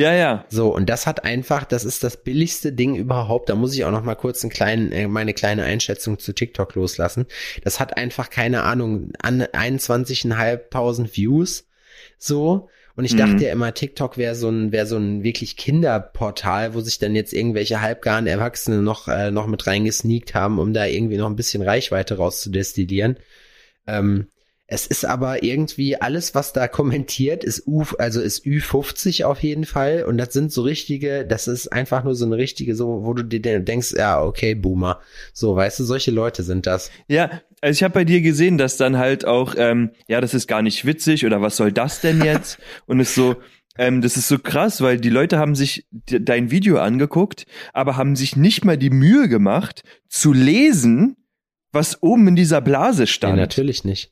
Ja, ja. So, und das hat einfach, das ist das billigste Ding überhaupt. Da muss ich auch noch mal kurz einen kleinen, äh, meine kleine Einschätzung zu TikTok loslassen. Das hat einfach, keine Ahnung, an 21.500 Views. So. Und ich Mhm. dachte ja immer, TikTok wäre so ein, wäre so ein wirklich Kinderportal, wo sich dann jetzt irgendwelche halbgaren Erwachsene noch, äh, noch mit reingesneakt haben, um da irgendwie noch ein bisschen Reichweite rauszudestillieren. Ähm, es ist aber irgendwie alles, was da kommentiert, ist U, also ist Ü50 auf jeden Fall. Und das sind so richtige, das ist einfach nur so eine richtige, so, wo du dir denkst, ja, okay, Boomer. So, weißt du, solche Leute sind das. Ja, also ich habe bei dir gesehen, dass dann halt auch, ähm, ja, das ist gar nicht witzig oder was soll das denn jetzt? (laughs) Und es so, ähm, das ist so krass, weil die Leute haben sich de dein Video angeguckt, aber haben sich nicht mal die Mühe gemacht, zu lesen, was oben in dieser Blase Nee, stand. natürlich nicht.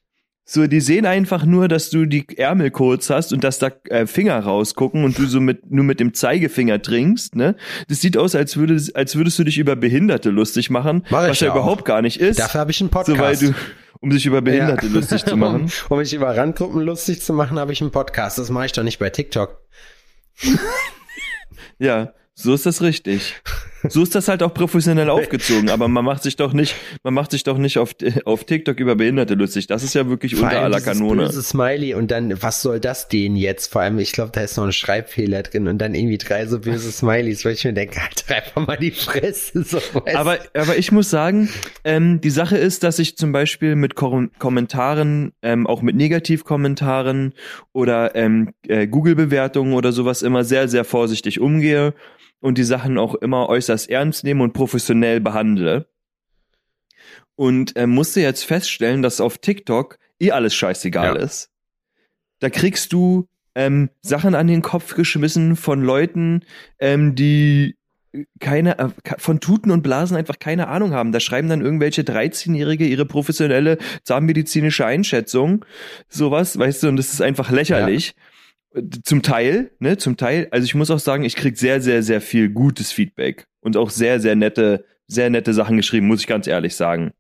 So, die sehen einfach nur, dass du die Ärmel kurz hast und dass da äh, Finger rausgucken und du so mit nur mit dem Zeigefinger trinkst, ne? Das sieht aus, als würdest, als würdest du dich über Behinderte lustig machen, Mach was ja ja auch. überhaupt gar nicht ist. Dafür habe ich einen Podcast. so, weil du, um sich über Behinderte Ja. lustig zu machen. (laughs) um, um mich über Randgruppen lustig zu machen, habe ich einen Podcast. Das mache ich doch nicht bei TikTok. (laughs) Ja, so ist das richtig. (laughs) So ist das halt auch professionell (laughs) aufgezogen, aber man macht sich doch nicht, man macht sich doch nicht auf, auf TikTok über Behinderte lustig. Das ist ja wirklich Vor unter aller Kanone. böse Smiley und dann, was soll das denn jetzt? Vor allem, ich glaube, da ist noch ein Schreibfehler drin und dann irgendwie drei so böse Smileys, weil ich mir denke, halt einfach mal die Fresse. So, Aber, aber ich muss sagen, ähm, die Sache ist, dass ich zum Beispiel mit Kom Kommentaren, ähm, auch mit Negativkommentaren oder ähm, äh, Google-Bewertungen oder sowas immer sehr, sehr vorsichtig umgehe und die Sachen auch immer äußerst ernst nehme und professionell behandle. Und ähm, musste jetzt feststellen, dass auf TikTok eh alles scheißegal Ja. ist. Da kriegst du ähm, Sachen an den Kopf geschmissen von Leuten, ähm, die keine äh, von Tuten und Blasen einfach keine Ahnung haben. Da schreiben dann irgendwelche 13-Jährige ihre professionelle zahnmedizinische Einschätzung, sowas, weißt du, und das ist einfach lächerlich. Zum Teil, ne, zum Teil. Also ich muss auch sagen, ich krieg sehr, sehr, sehr viel gutes Feedback und auch sehr, sehr nette, sehr nette Sachen geschrieben, muss ich ganz ehrlich sagen.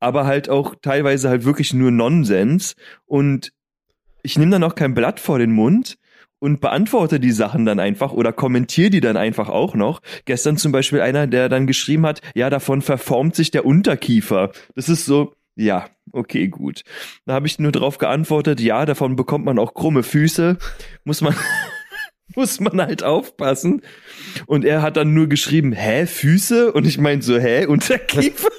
Aber halt auch teilweise halt wirklich nur Nonsens und ich nehme dann auch kein Blatt vor den Mund und beantworte die Sachen dann einfach oder kommentiere die dann einfach auch noch. Gestern zum Beispiel einer, der dann geschrieben hat, ja, davon verformt sich der Unterkiefer. Das ist so, ja, okay, gut. Da habe ich nur drauf geantwortet, ja, davon bekommt man auch krumme Füße. Muss man, (laughs) muss man halt aufpassen. Und er hat dann nur geschrieben, hä, Füße? Und ich meinte so, hä, Unterkiefer? (laughs)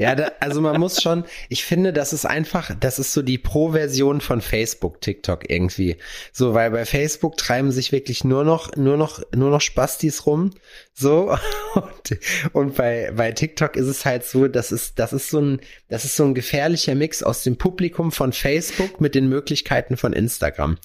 Ja, da, also man muss schon, ich finde, das ist einfach, das ist so die Pro-Version von Facebook, TikTok irgendwie. So, weil bei Facebook treiben sich wirklich nur noch, nur noch, nur noch Spastis rum. So. (laughs) Und, und bei, bei TikTok ist es halt so, das ist, das ist so ein, das ist so ein gefährlicher Mix aus dem Publikum von Facebook mit den Möglichkeiten von Instagram.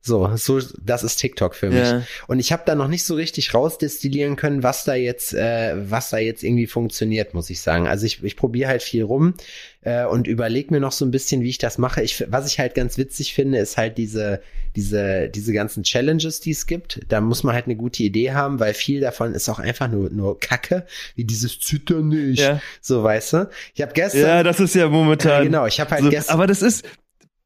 So, so, das ist TikTok für mich. Ja. Und ich habe da noch nicht so richtig rausdestillieren können, was da jetzt, äh, was da jetzt irgendwie funktioniert, muss ich sagen. Also ich, ich probiere halt viel rum äh, und überlege mir noch so ein bisschen, wie ich das mache. Ich, was ich halt ganz witzig finde, ist halt diese, diese, diese ganzen Challenges, die es gibt. Da muss man halt eine gute Idee haben, weil viel davon ist auch einfach nur, nur Kacke, wie dieses Zittern nicht. Ja. So, weißt du? Ich habe gestern. Ja, das ist ja momentan. Äh, genau, ich habe halt so, gestern. aber das ist,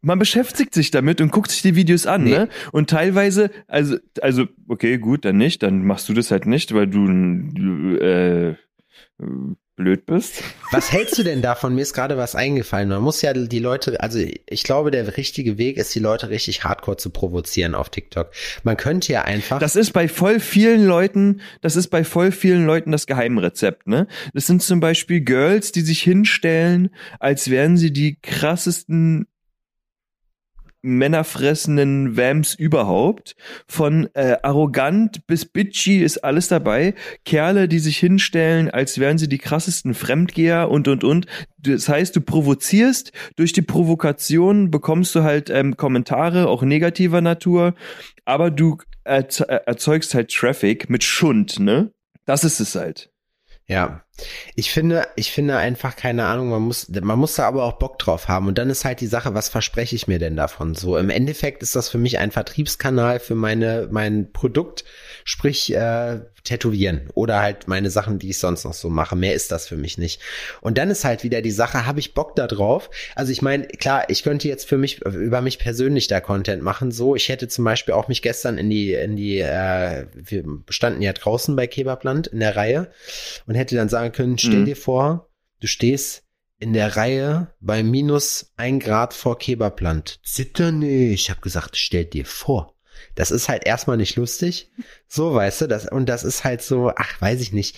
man beschäftigt sich damit und guckt sich die Videos an, Nee. ne? Und teilweise, also, also, okay, gut, dann nicht, dann machst du das halt nicht, weil du äh, blöd bist. Was hältst du denn davon? Mir ist gerade was eingefallen. Man muss ja die Leute, also ich glaube, der richtige Weg ist, die Leute richtig hardcore zu provozieren auf TikTok. Man könnte ja einfach. Das ist bei voll vielen Leuten, das ist bei voll vielen Leuten das Geheimrezept, ne? Das sind zum Beispiel Girls, die sich hinstellen, als wären sie die krassesten männerfressenden Vamps überhaupt. Von äh, arrogant bis bitchy ist alles dabei. Kerle, die sich hinstellen, als wären sie die krassesten Fremdgeher und und und. Das heißt, du provozierst, durch die Provokation bekommst du halt ähm, Kommentare, auch negativer Natur, aber du erze- erzeugst halt Traffic mit Schund, ne? Das ist es halt. Ja, Ich finde, ich finde einfach keine Ahnung, man muss, man muss da aber auch Bock drauf haben. Und dann ist halt die Sache, was verspreche ich mir denn davon? So, im Endeffekt ist das für mich ein Vertriebskanal für meine, mein Produkt, sprich, äh, tätowieren oder halt meine Sachen, die ich sonst noch so mache. Mehr ist das für mich nicht. Und dann ist halt wieder die Sache, habe ich Bock da drauf? Also ich meine, klar, ich könnte jetzt für mich, über mich persönlich da Content machen. So, ich hätte zum Beispiel auch mich gestern in die, in die, äh, wir standen ja draußen bei Kebabland in der Reihe und hätte dann sagen können, stell mhm. dir vor, du stehst in der Reihe bei minus ein Grad vor Kebabland. Zitter nicht. Ich habe gesagt, stell dir vor. Das ist halt erstmal nicht lustig. So, weißt du, das, und das ist halt so, ach, weiß ich nicht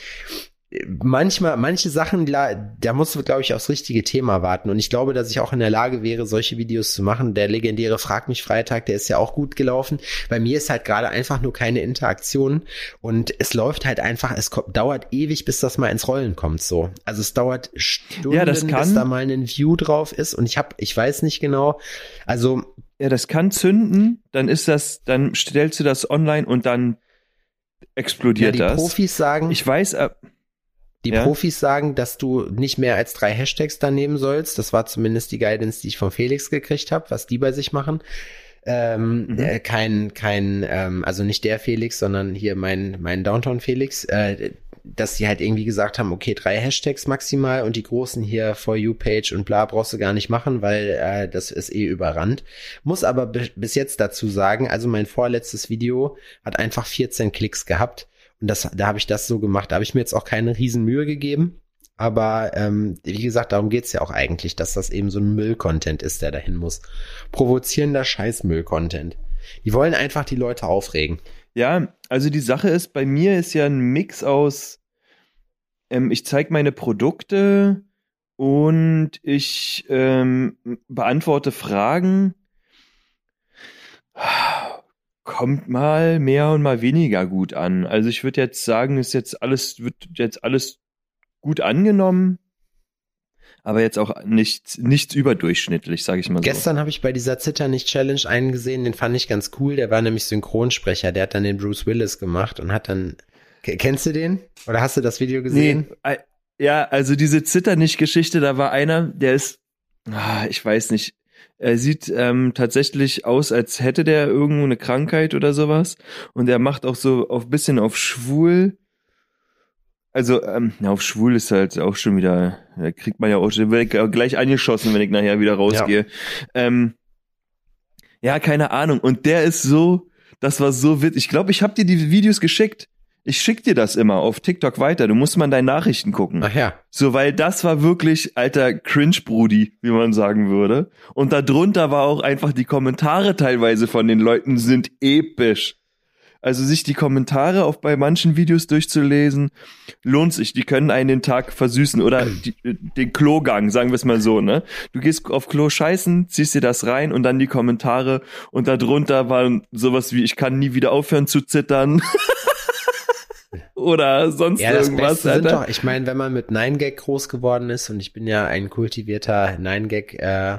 manchmal, manche Sachen, da musst du, glaube ich, aufs richtige Thema warten. Und ich glaube, dass ich auch in der Lage wäre, solche Videos zu machen. Der legendäre Frag mich Freitag, der ist ja auch gut gelaufen. Bei mir ist halt gerade einfach nur keine Interaktion. Und es läuft halt einfach, es dauert ewig, bis das mal ins Rollen kommt, so. Also es dauert Stunden, ja, bis da mal ein View drauf ist. Und ich habe, ich weiß nicht genau. Also. Ja, das kann zünden. Dann ist das, dann stellst du das online und dann explodiert ja, die das. Profis sagen. Ich weiß, äh, die ja? Profis sagen, dass du nicht mehr als drei Hashtags da nehmen sollst. Das war zumindest die Guidance, die ich von Felix gekriegt habe, was die bei sich machen. Ähm, mhm. äh, kein, kein, ähm, also nicht der Felix, sondern hier mein, mein Downtown Felix, äh, dass sie halt irgendwie gesagt haben, okay, drei Hashtags maximal und die großen hier For You Page und bla brauchst du gar nicht machen, weil äh, das ist eh überrannt. Muss aber bis jetzt dazu sagen, also mein vorletztes Video hat einfach 14 Klicks gehabt und das, da habe ich das so gemacht. Da habe ich mir jetzt auch keine Riesenmühe gegeben. Aber ähm, wie gesagt, darum geht's ja auch eigentlich, dass das eben so ein Müll-Content ist, der dahin muss. Provozierender Scheiß-Müll-Content. Die wollen einfach die Leute aufregen. Ja, also die Sache ist, bei mir ist ja ein Mix aus, ähm, ich zeige meine Produkte und ich ähm, beantworte Fragen kommt mal mehr und mal weniger gut an. Also ich würde jetzt sagen, ist jetzt alles, wird jetzt alles gut angenommen, aber jetzt auch nicht, nichts überdurchschnittlich, sage ich mal so. Gestern habe ich bei dieser Zitter nicht Challenge einen gesehen, den fand ich ganz cool. Der war nämlich Synchronsprecher, der hat dann den Bruce Willis gemacht und hat dann, kennst du den? Oder hast du das Video gesehen? Nee, ja, also diese Zitter nicht Geschichte, da war einer, der ist, ah, ich weiß nicht, er sieht ähm, tatsächlich aus, als hätte der irgendwo eine Krankheit oder sowas. Und er macht auch so auf bisschen auf schwul. Also, ähm, auf schwul ist halt auch schon wieder, da kriegt man ja auch schon, werde ich gleich angeschossen, wenn ich nachher wieder rausgehe. Ja, ähm, ja keine Ahnung. Und der ist so, das war so witzig. Ich glaube, ich habe dir die Videos geschickt. Ich schick dir das immer auf TikTok weiter. Du musst mal deine Nachrichten gucken. Ach ja. So, weil das war wirklich alter Cringe-Brudi, wie man sagen würde. Und darunter war auch einfach die Kommentare teilweise von den Leuten sind episch. Also sich die Kommentare auch bei manchen Videos durchzulesen, lohnt sich. Die können einen den Tag versüßen oder (clears throat) die, den Klogang, sagen wir es mal so, ne? Du gehst auf Klo scheißen, ziehst dir das rein und dann die Kommentare und darunter waren sowas wie ich kann nie wieder aufhören zu zittern. (laughs) oder sonst ja, das irgendwas. Beste sind doch, ich meine, wenn man mit Nine Gag groß geworden ist und ich bin ja ein kultivierter Nine Gag äh,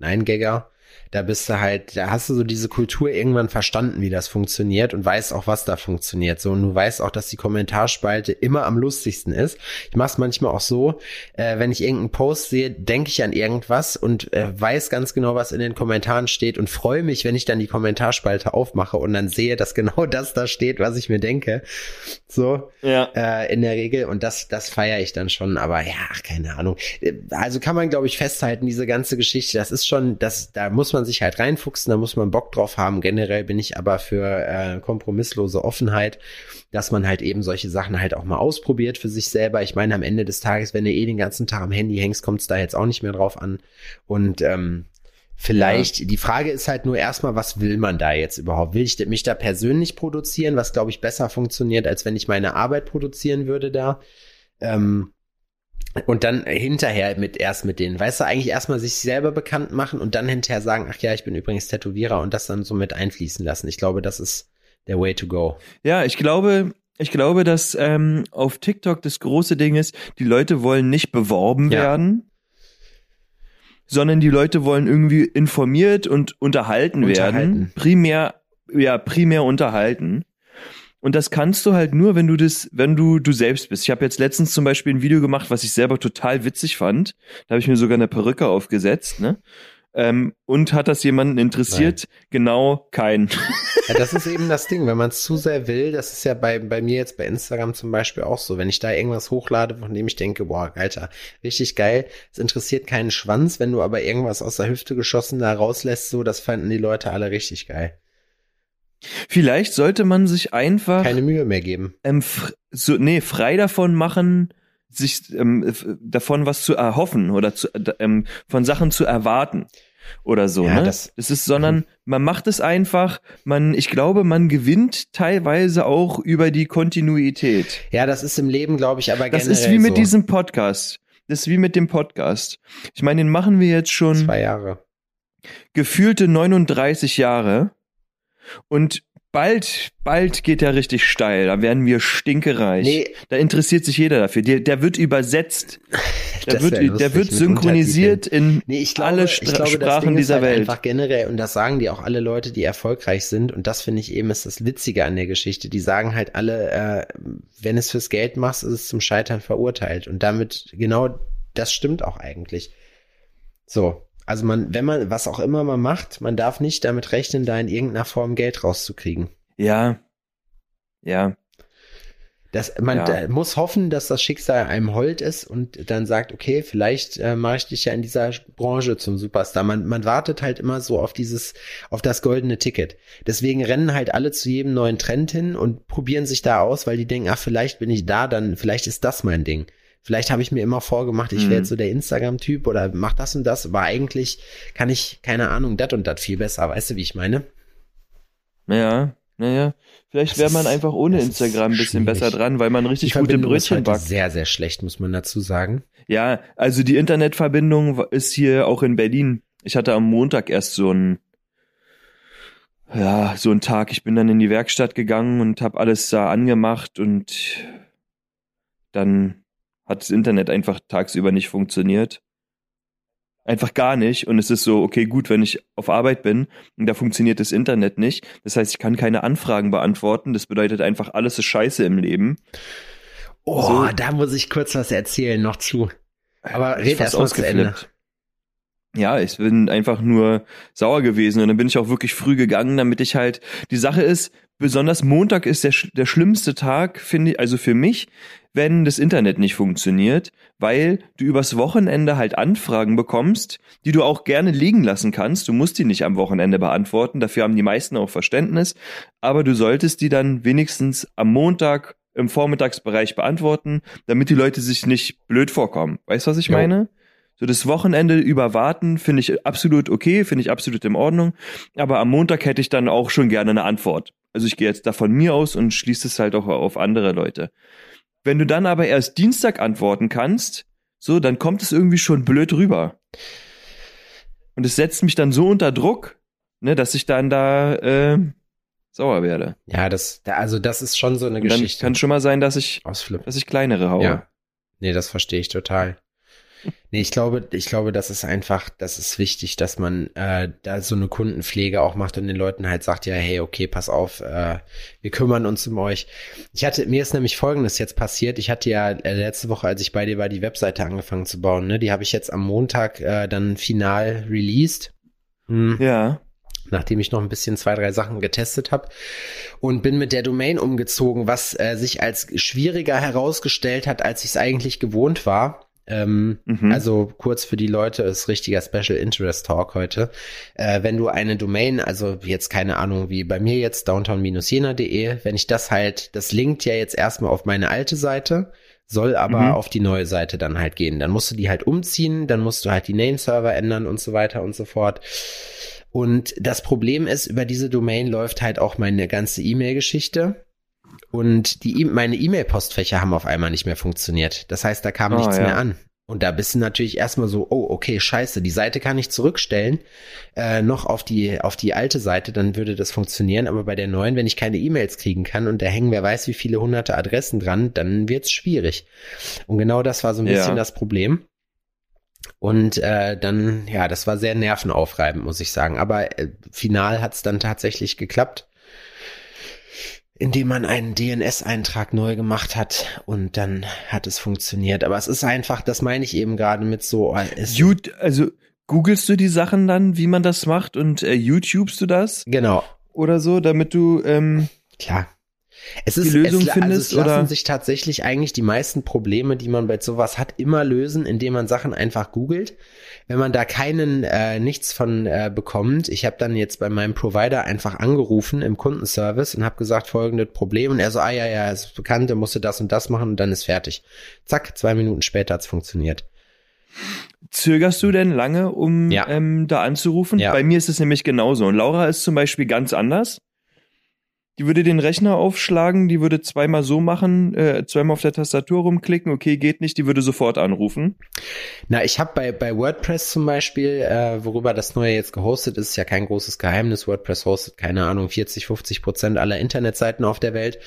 Nine Gagger, da bist du halt, da hast du so diese Kultur irgendwann verstanden, wie das funktioniert und weißt auch, was da funktioniert. So, und du weißt auch, dass die Kommentarspalte immer am lustigsten ist. Ich mach's manchmal auch so, äh, wenn ich irgendeinen Post sehe, denke ich an irgendwas und äh, weiß ganz genau, was in den Kommentaren steht und freue mich, wenn ich dann die Kommentarspalte aufmache und dann sehe, dass (laughs) genau das da steht, was ich mir denke. So, ja. äh, in der Regel. Und das, das feiere ich dann schon, aber ja, keine Ahnung. Äh, also kann man, glaube ich, festhalten, diese ganze Geschichte, das ist schon, das, da muss man man sich halt reinfuchsen, da muss man Bock drauf haben. Generell bin ich aber für äh, kompromisslose Offenheit, dass man halt eben solche Sachen halt auch mal ausprobiert für sich selber. Ich meine, am Ende des Tages, wenn du eh den ganzen Tag am Handy hängst, kommt es da jetzt auch nicht mehr drauf an. Und ähm, Vielleicht, ja. die Frage ist halt nur erstmal, was will man da jetzt überhaupt? Will ich mich da persönlich produzieren, was glaube ich besser funktioniert, als wenn ich meine Arbeit produzieren würde da? Ähm, und dann hinterher mit erst mit denen, weißt du, eigentlich erstmal sich selber bekannt machen und dann hinterher sagen, ach ja, ich bin übrigens Tätowierer und das dann so mit einfließen lassen. Ich glaube, das ist der Way to go. Ja, ich glaube, ich glaube, dass ähm, auf TikTok das große Ding ist, die Leute wollen nicht beworben ja. werden, sondern die Leute wollen irgendwie informiert und unterhalten, unterhalten. werden. Primär, ja, primär unterhalten. Und das kannst du halt nur, wenn du das, wenn du du selbst bist. Ich habe jetzt letztens zum Beispiel ein Video gemacht, was ich selber total witzig fand. Da habe ich mir sogar eine Perücke aufgesetzt, ne? Ähm, und hat das jemanden interessiert? Nein. Genau keinen. Ja, das ist eben das Ding, wenn man es zu sehr will, das ist ja bei, bei mir jetzt bei Instagram zum Beispiel auch so. Wenn ich da irgendwas hochlade, von dem ich denke, boah, Alter, richtig geil, es interessiert keinen Schwanz, wenn du aber irgendwas aus der Hüfte geschossen da rauslässt, so, das fanden die Leute alle richtig geil. Vielleicht sollte man sich einfach keine Mühe mehr geben. Ähm, so, nee, frei davon machen, sich ähm, davon was zu erhoffen oder zu, äh, ähm, von Sachen zu erwarten oder so. Ja, ne? das, das ist, sondern mhm. man macht es einfach. Man, ich glaube, man gewinnt teilweise auch über die Kontinuität. Ja, das ist im Leben, glaube ich, aber generell Das ist wie mit so. diesem Podcast. Das ist wie mit dem Podcast. Ich meine, den machen wir jetzt schon zwei Jahre. Gefühlte 39 Jahre. Und bald, bald geht er richtig steil. Da werden wir stinkereich. Nee. Da interessiert sich jeder dafür. Der, der wird übersetzt. (laughs) Der wird, lustig, der wird synchronisiert in nee, glaube, alle Stra glaube, Sprachen dieser halt Welt. Einfach generell, und das sagen die auch alle Leute, die erfolgreich sind. Und das finde ich eben ist das Witzige an der Geschichte. Die sagen halt alle, äh, wenn es fürs Geld machst, ist es zum Scheitern verurteilt. Und damit genau das stimmt auch eigentlich. So, also man, wenn man, was auch immer man macht, man darf nicht damit rechnen, da in irgendeiner Form Geld rauszukriegen. Ja. Ja. Das, man ja. muss hoffen, dass das Schicksal einem hold ist und dann sagt, okay, vielleicht äh, mache ich dich ja in dieser Branche zum Superstar. Man, man wartet halt immer so auf dieses, auf das goldene Ticket. Deswegen rennen halt alle zu jedem neuen Trend hin und probieren sich da aus, weil die denken, ach, vielleicht bin ich da, dann, vielleicht ist das mein Ding. Vielleicht habe ich mir immer vorgemacht, ich wäre jetzt mhm. so der Instagram-Typ oder mach das und das, aber eigentlich kann ich, keine Ahnung, dat und dat viel besser. Weißt du, wie ich meine? Naja, naja. Vielleicht wäre man einfach ohne Instagram ein bisschen besser dran, weil man richtig gute Brötchen backt. Sehr, sehr schlecht, muss man dazu sagen. Ja, also die Internetverbindung ist hier auch in Berlin. Ich hatte am Montag erst so ein ja, so ein Tag. Ich bin dann in die Werkstatt gegangen und habe alles da angemacht und dann hat das Internet einfach tagsüber nicht funktioniert. Einfach gar nicht. Und es ist so, okay, gut, wenn ich auf Arbeit bin und da funktioniert das Internet nicht. Das heißt, ich kann keine Anfragen beantworten. Das bedeutet einfach, alles ist scheiße im Leben. Oh, so. da muss ich kurz was erzählen noch zu. Aber red erst mal zu Ende. Ja, ich bin einfach nur sauer gewesen und dann bin ich auch wirklich früh gegangen, damit ich halt, die Sache ist, besonders Montag ist der, der schlimmste Tag, finde ich, also für mich, wenn das Internet nicht funktioniert, weil du übers Wochenende halt Anfragen bekommst, die du auch gerne liegen lassen kannst. Du musst die nicht am Wochenende beantworten, dafür haben die meisten auch Verständnis, aber du solltest die dann wenigstens am Montag im Vormittagsbereich beantworten, damit die Leute sich nicht blöd vorkommen. Weißt du, was ich ja. meine? So das Wochenende über warten finde ich absolut okay, finde ich absolut in Ordnung. Aber am Montag hätte ich dann auch schon gerne eine Antwort. Also ich gehe jetzt da von mir aus und schließe es halt auch auf andere Leute. Wenn du dann aber erst Dienstag antworten kannst, so, dann kommt es irgendwie schon blöd rüber. Und es setzt mich dann so unter Druck, ne, dass ich dann da äh, sauer werde. Ja, das, also das ist schon so eine Geschichte. Dann kann schon mal sein, dass ich, dass ich kleinere haue. Ja. Nee, das verstehe ich total. Nee, ich glaube, ich glaube, das ist einfach, das ist wichtig, dass man äh, da so eine Kundenpflege auch macht und den Leuten halt sagt, ja, hey, okay, pass auf, äh, wir kümmern uns um euch. Ich hatte, mir ist nämlich folgendes jetzt passiert. Ich hatte ja äh, letzte Woche, als ich bei dir war, die Webseite angefangen zu bauen, ne? Die habe ich jetzt am Montag äh, dann final released. Hm. Ja nachdem ich noch ein bisschen zwei, drei Sachen getestet habe und bin mit der Domain umgezogen, was äh, sich als schwieriger herausgestellt hat, als ich es eigentlich gewohnt war. Ähm, mhm. Also kurz für die Leute ist richtiger Special Interest Talk heute. Äh, wenn du eine Domain, also jetzt keine Ahnung, wie bei mir jetzt downtown-jena.de, wenn ich das halt, das linkt ja jetzt erstmal auf meine alte Seite, soll aber mhm. auf die neue Seite dann halt gehen. Dann musst du die halt umziehen, dann musst du halt die Name-Server ändern und so weiter und so fort. Und das Problem ist, über diese Domain läuft halt auch meine ganze E-Mail-Geschichte. Und die, e meine E-Mail-Postfächer haben auf einmal nicht mehr funktioniert. Das heißt, da kam oh, nichts ja. mehr an. Und da bist du natürlich erstmal so, oh, okay, scheiße, die Seite kann ich zurückstellen, äh, noch auf die, auf die alte Seite, dann würde das funktionieren. Aber bei der neuen, wenn ich keine E-Mails kriegen kann und da hängen wer weiß wie viele hunderte Adressen dran, dann wird's schwierig. Und genau das war so ein bisschen ja. das Problem. Und äh, dann, ja, das war sehr nervenaufreibend, muss ich sagen. Aber äh, final hat's dann tatsächlich geklappt. Indem man einen DNS-Eintrag neu gemacht hat und dann hat es funktioniert. Aber es ist einfach, das meine ich eben gerade mit so. Es Jut, also googelst du die Sachen dann, wie man das macht und äh, YouTubest du das genau, oder so, damit du ähm, klar. Es ist, Die Lösung es, also findest, es lassen oder? sich tatsächlich eigentlich die meisten Probleme, die man bei sowas hat, immer lösen, indem man Sachen einfach googelt. Wenn man da keinen äh, nichts von äh, bekommt, ich habe dann jetzt bei meinem Provider einfach angerufen im Kundenservice und habe gesagt folgendes Problem und er so ah ja ja ist bekannt, er musste das und das machen und dann ist fertig. Zack, zwei Minuten später hat's funktioniert. Zögerst du denn lange, um Ja. ähm, da anzurufen? Ja. Bei mir ist es nämlich genauso. Und Laura ist zum Beispiel ganz anders. Die würde den Rechner aufschlagen, die würde zweimal so machen, äh, zweimal auf der Tastatur rumklicken, okay, geht nicht, die würde sofort anrufen. Na, ich habe bei, bei WordPress zum Beispiel, äh, worüber das neue jetzt gehostet ist, ist ja kein großes Geheimnis. WordPress hostet, keine Ahnung, 40, 50 Prozent aller Internetseiten auf der Welt.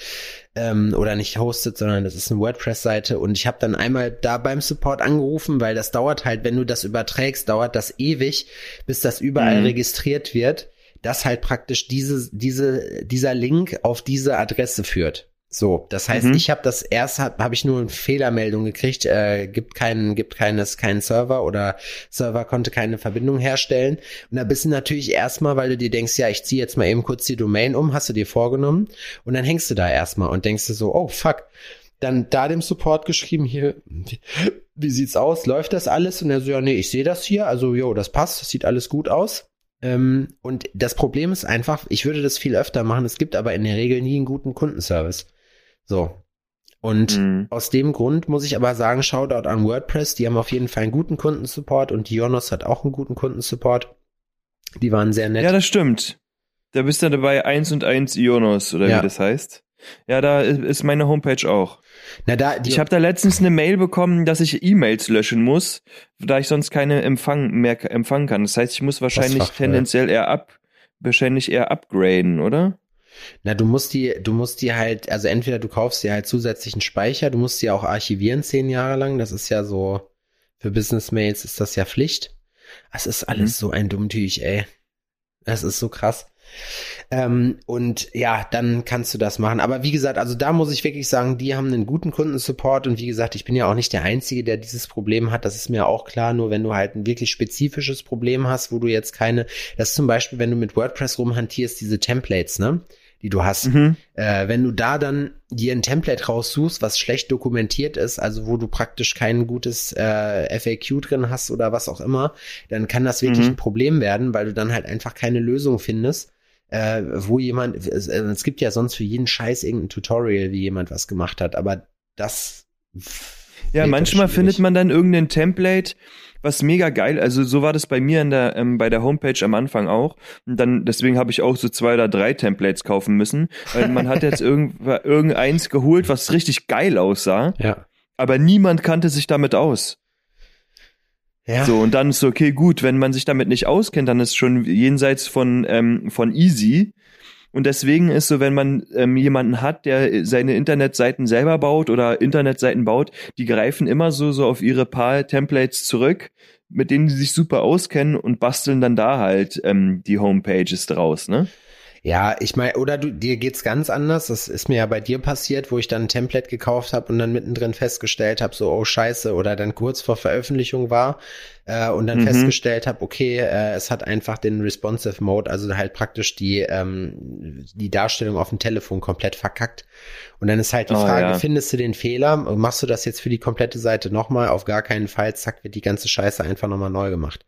Ähm, oder nicht hostet, sondern das ist eine WordPress-Seite. Und ich habe dann einmal da beim Support angerufen, weil das dauert halt, wenn du das überträgst, dauert das ewig, bis das überall Mhm. registriert wird, dass halt praktisch diese, diese, dieser Link auf diese Adresse führt. So, das heißt, Mhm. ich habe das erst habe hab ich nur eine Fehlermeldung gekriegt, äh, gibt keinen gibt keines keinen Server oder Server konnte keine Verbindung herstellen und da bist du natürlich erstmal, weil du dir denkst, ja, ich ziehe jetzt mal eben kurz die Domain um, hast du dir vorgenommen und dann hängst du da erstmal und denkst du so, oh fuck, dann da dem Support geschrieben, hier, wie, sieht's aus? Läuft das alles? Und er so, ja, nee, ich sehe das hier, also jo, das passt, das sieht alles gut aus. Ähm, und das Problem ist einfach, ich würde das viel öfter machen, es gibt aber in der Regel nie einen guten Kundenservice. So. Und Mhm. aus dem Grund muss ich aber sagen, Shoutout an WordPress, die haben auf jeden Fall einen guten Kundensupport und Dionos hat auch einen guten Kundensupport. Die waren sehr nett. Ja, das stimmt. Da bist du dabei 1 und 1 Ionos, oder Ja. wie das heißt. Ja, da ist meine Homepage auch. Na, da, Ich habe da letztens eine Mail bekommen, dass ich E-Mails löschen muss, da ich sonst keine Empfang mehr empfangen kann. Das heißt, ich muss wahrscheinlich Postfach tendenziell eher ab, wahrscheinlich eher upgraden, oder? Na, du musst die, du musst die halt, also entweder du kaufst dir halt zusätzlichen Speicher, du musst die auch archivieren zehn Jahre lang. Das ist ja so, für Business-Mails ist das ja Pflicht. Es ist alles so ein Dummtüch, ey. Es ist so krass. Ähm, und ja, dann kannst du das machen. Aber wie gesagt, also da muss ich wirklich sagen, die haben einen guten Kundensupport und wie gesagt, ich bin ja auch nicht der Einzige, der dieses Problem hat. Das ist mir auch klar. Nur wenn du halt ein wirklich spezifisches Problem hast, wo du jetzt keine, das ist zum Beispiel, wenn du mit WordPress rumhantierst, diese Templates, ne? Die du hast. Mhm. Äh, wenn du da dann dir ein Template raussuchst, was schlecht dokumentiert ist, also wo du praktisch kein gutes äh, FAQ drin hast oder was auch immer, dann kann das wirklich Mhm. ein Problem werden, weil du dann halt einfach keine Lösung findest, äh, wo jemand, es, äh, es gibt ja sonst für jeden Scheiß irgendein Tutorial, wie jemand was gemacht hat, aber das Ja, manchmal findet man dann irgendein Template, was mega geil, also so war das bei mir in der, ähm, bei der Homepage am Anfang auch. Und dann, deswegen habe ich auch so zwei oder drei Templates kaufen müssen, weil man hat jetzt (laughs) irgend, irgendeins geholt, was richtig geil aussah, ja. aber niemand kannte sich damit aus. Ja. So, und dann ist so, okay, gut, wenn man sich damit nicht auskennt, dann ist schon jenseits von, ähm, von easy. Und deswegen ist so, wenn man ähm, jemanden hat, der seine Internetseiten selber baut oder Internetseiten baut, die greifen immer so, so auf ihre paar Templates zurück, mit denen sie sich super auskennen und basteln dann da halt ähm, die Homepages draus, ne? Ja, ich meine, oder du, dir geht's ganz anders. Das ist mir ja bei dir passiert, wo ich dann ein Template gekauft habe und dann mittendrin festgestellt habe, so oh Scheiße, oder dann kurz vor Veröffentlichung war äh, und dann Mhm. festgestellt habe, okay, äh, es hat einfach den Responsive Mode, also halt praktisch die ähm, die Darstellung auf dem Telefon komplett verkackt. Und dann ist halt die Oh, Frage, ja. findest du den Fehler? Machst du das jetzt für die komplette Seite nochmal? Auf gar keinen Fall. Zack, wird die ganze Scheiße einfach nochmal neu gemacht.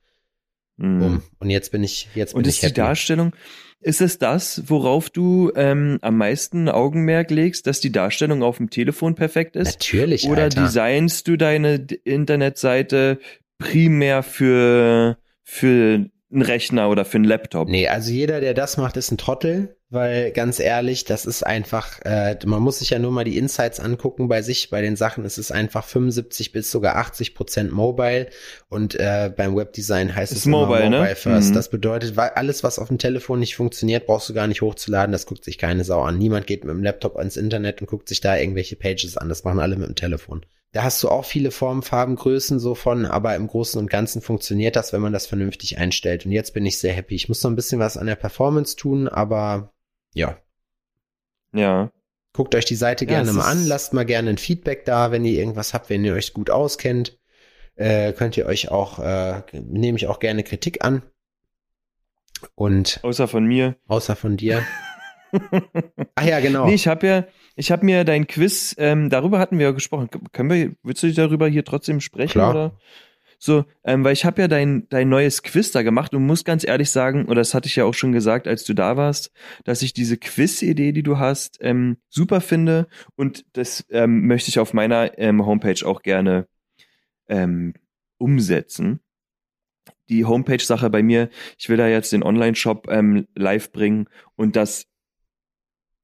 Mhm. Bumm. Und jetzt bin ich jetzt bin Und ich ist die happy. Darstellung, ist es das, worauf du ähm, am meisten Augenmerk legst, dass die Darstellung auf dem Telefon perfekt ist? Natürlich, Oder Alter. designst du deine Internetseite primär für, für einen Rechner oder für einen Laptop? Nee, also jeder, der das macht, ist ein Trottel, weil ganz ehrlich, das ist einfach, äh, man muss sich ja nur mal die Insights angucken bei sich, bei den Sachen ist es einfach 75 bis sogar 80 Prozent Mobile und äh, beim Webdesign heißt Ist es immer Mobile, ne? Mobile First. Mhm. Das bedeutet, weil alles, was auf dem Telefon nicht funktioniert, brauchst du gar nicht hochzuladen, das guckt sich keine Sau an. Niemand geht mit dem Laptop ans Internet und guckt sich da irgendwelche Pages an, das machen alle mit dem Telefon. Da hast du auch viele Formen, Farben, Größen so von, aber im Großen und Ganzen funktioniert das, wenn man das vernünftig einstellt. Und jetzt bin ich sehr happy. Ich muss noch ein bisschen was an der Performance tun, aber ja. Ja. Guckt euch die Seite Ja, gerne mal an, lasst mal gerne ein Feedback da, wenn ihr irgendwas habt, wenn ihr euch gut auskennt. Äh, könnt ihr euch auch, äh, nehme ich auch gerne Kritik an. Und Außer von mir. außer von dir. (laughs) Ach ja, genau. Nee, ich habe ja, ich habe mir dein Quiz, ähm, darüber hatten wir ja gesprochen. Können wir, willst du darüber hier trotzdem sprechen Klar. oder? So, ähm, weil ich habe ja dein dein neues Quiz da gemacht und muss ganz ehrlich sagen, oder das hatte ich ja auch schon gesagt, als du da warst, dass ich diese Quiz-Idee, die du hast, ähm, super finde und das ähm, möchte ich auf meiner ähm, Homepage auch gerne ähm, umsetzen. Die Homepage-Sache bei mir, ich will da jetzt den Online-Shop ähm, live bringen und das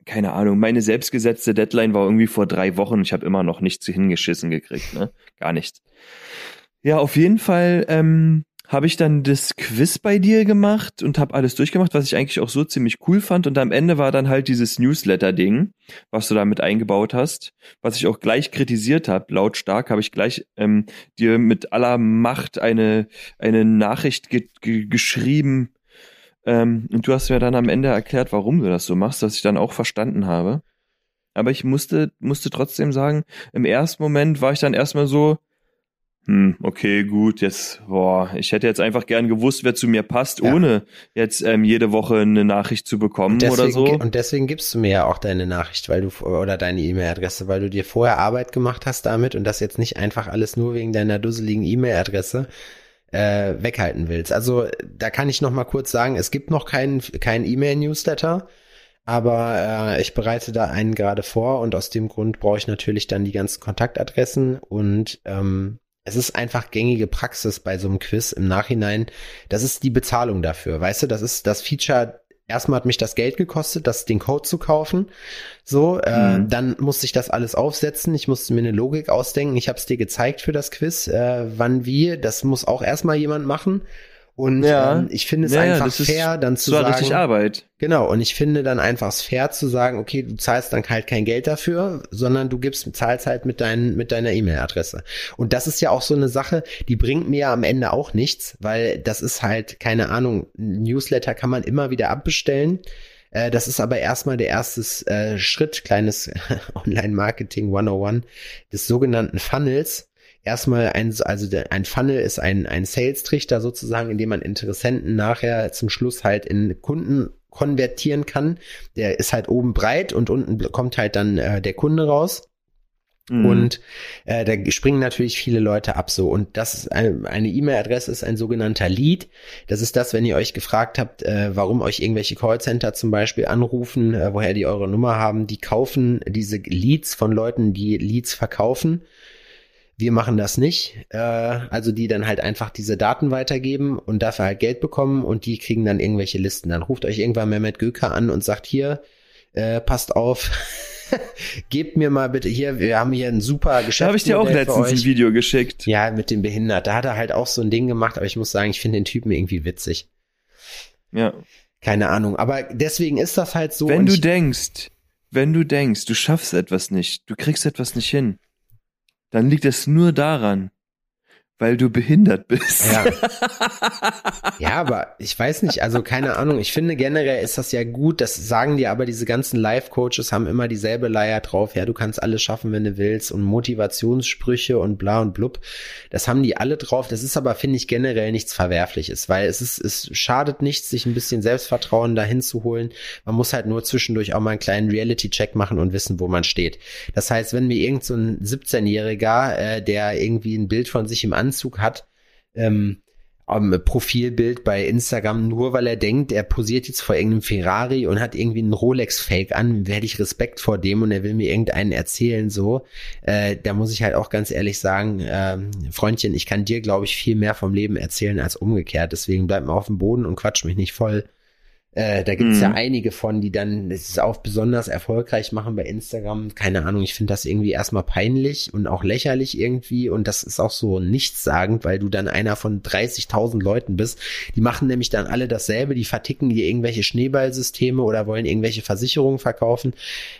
keine Ahnung, meine selbstgesetzte Deadline war irgendwie vor drei Wochen ich habe immer noch nichts hingeschissen gekriegt, ne? Gar nichts. Ja, auf jeden Fall ähm, habe ich dann das Quiz bei dir gemacht und habe alles durchgemacht, was ich eigentlich auch so ziemlich cool fand. Und am Ende war dann halt dieses Newsletter-Ding, was du da mit eingebaut hast, was ich auch gleich kritisiert habe, lautstark, habe ich gleich ähm, dir mit aller Macht eine, eine Nachricht ge ge geschrieben. Ähm, und du hast mir dann am Ende erklärt, warum du das so machst, was ich dann auch verstanden habe. Aber ich musste, musste trotzdem sagen, im ersten Moment war ich dann erstmal so, hm, okay, gut, jetzt, boah, ich hätte jetzt einfach gern gewusst, wer zu mir passt, Ja. ohne jetzt ähm, jede Woche eine Nachricht zu bekommen Und deswegen, oder so. und deswegen gibst du mir ja auch deine Nachricht, weil du oder deine E-Mail-Adresse, weil du dir vorher Arbeit gemacht hast damit und das jetzt nicht einfach alles nur wegen deiner dusseligen E-Mail-Adresse äh, weghalten willst. Also da kann ich noch mal kurz sagen, es gibt noch keinen keinen E-Mail-Newsletter, aber äh, ich bereite da einen gerade vor und aus dem Grund brauche ich natürlich dann die ganzen Kontaktadressen und ähm, es ist einfach gängige Praxis bei so einem Quiz im Nachhinein. Das ist die Bezahlung dafür. Weißt du, das ist das Feature. Erstmal hat mich das Geld gekostet, das den Code zu kaufen. So, äh, Mhm. dann musste ich das alles aufsetzen. Ich musste mir eine Logik ausdenken. Ich habe es dir gezeigt für das Quiz, äh, wann wie. Das muss auch erstmal jemand machen. Und Ja. ähm, ich finde es Ja, einfach fair, dann zu Das war sagen. richtig Arbeit. Genau, und ich finde dann einfach es fair zu sagen, okay, du zahlst dann halt kein Geld dafür, sondern du gibst, zahlst halt mit, dein, mit deiner E-Mail-Adresse. Und das ist ja auch so eine Sache, die bringt mir ja am Ende auch nichts, weil das ist halt, keine Ahnung, ein Newsletter kann man immer wieder abbestellen. Äh, Das ist aber erstmal der erste äh, Schritt, kleines (laughs) Online-Marketing 101 des sogenannten Funnels erstmal ein, also der, ein Funnel ist ein, ein Sales-Trichter sozusagen, in dem man Interessenten nachher zum Schluss halt in Kunden konvertieren kann. Der ist halt oben breit und unten kommt halt dann äh, der Kunde raus. Mhm. Und äh, da springen natürlich viele Leute ab so. Und das ist eine eine E-Mail-Adresse ist ein sogenannter Lead. Das ist das, wenn ihr euch gefragt habt, äh, warum euch irgendwelche Callcenter zum Beispiel anrufen, äh, woher die eure Nummer haben. Die kaufen diese Leads von Leuten, die Leads verkaufen. Wir machen das nicht. Äh, also die dann halt einfach diese Daten weitergeben und dafür halt Geld bekommen und die kriegen dann irgendwelche Listen. Dann ruft euch irgendwann Mehmet Göker an und sagt hier, äh, passt auf, (laughs) gebt mir mal bitte hier, wir haben hier ein super Geschäft. da habe ich dir auch letztens ein Video geschickt. Ja, mit dem Behindert. Da hat er halt auch so ein Ding gemacht, aber ich muss sagen, ich finde den Typen irgendwie witzig. Ja. Keine Ahnung. Aber deswegen ist das halt so. wenn du denkst, wenn du denkst, du schaffst etwas nicht, du kriegst etwas nicht hin, dann liegt es nur daran, weil du behindert bist. Ja. (laughs) Ja, aber ich weiß nicht, also keine Ahnung. Ich finde generell ist das ja gut, das sagen dir aber diese ganzen Life-Coaches haben immer dieselbe Leier drauf. Ja, du kannst alles schaffen, wenn du willst und Motivationssprüche und bla und blub. Das haben die alle drauf. Das ist aber, finde ich, generell nichts Verwerfliches, weil es ist, es schadet nichts, sich ein bisschen Selbstvertrauen dahin zu holen. Man muss halt nur zwischendurch auch mal einen kleinen Reality-Check machen und wissen, wo man steht. Das heißt, wenn mir irgend so ein 17-Jähriger, äh, der irgendwie ein Bild von sich im Anzug hat, ähm, am Profilbild bei Instagram, nur weil er denkt, er posiert jetzt vor irgendeinem Ferrari und hat irgendwie einen Rolex-Fake an, werde ich Respekt vor dem und er will mir irgendeinen erzählen, so. Äh, da muss ich halt auch ganz ehrlich sagen, ähm, Freundchen, ich kann dir, glaube ich, viel mehr vom Leben erzählen als umgekehrt. Deswegen bleib mal auf dem Boden und quatsch mich nicht voll. Äh, da gibt's Mhm. ja einige von, die dann es auch besonders erfolgreich machen bei Instagram. Keine Ahnung, ich finde das irgendwie erstmal peinlich und auch lächerlich irgendwie. Und das ist auch so nichtssagend, weil du dann einer von 30.000 Leuten bist. Die machen nämlich dann alle dasselbe. Die verticken dir irgendwelche Schneeballsysteme oder wollen irgendwelche Versicherungen verkaufen.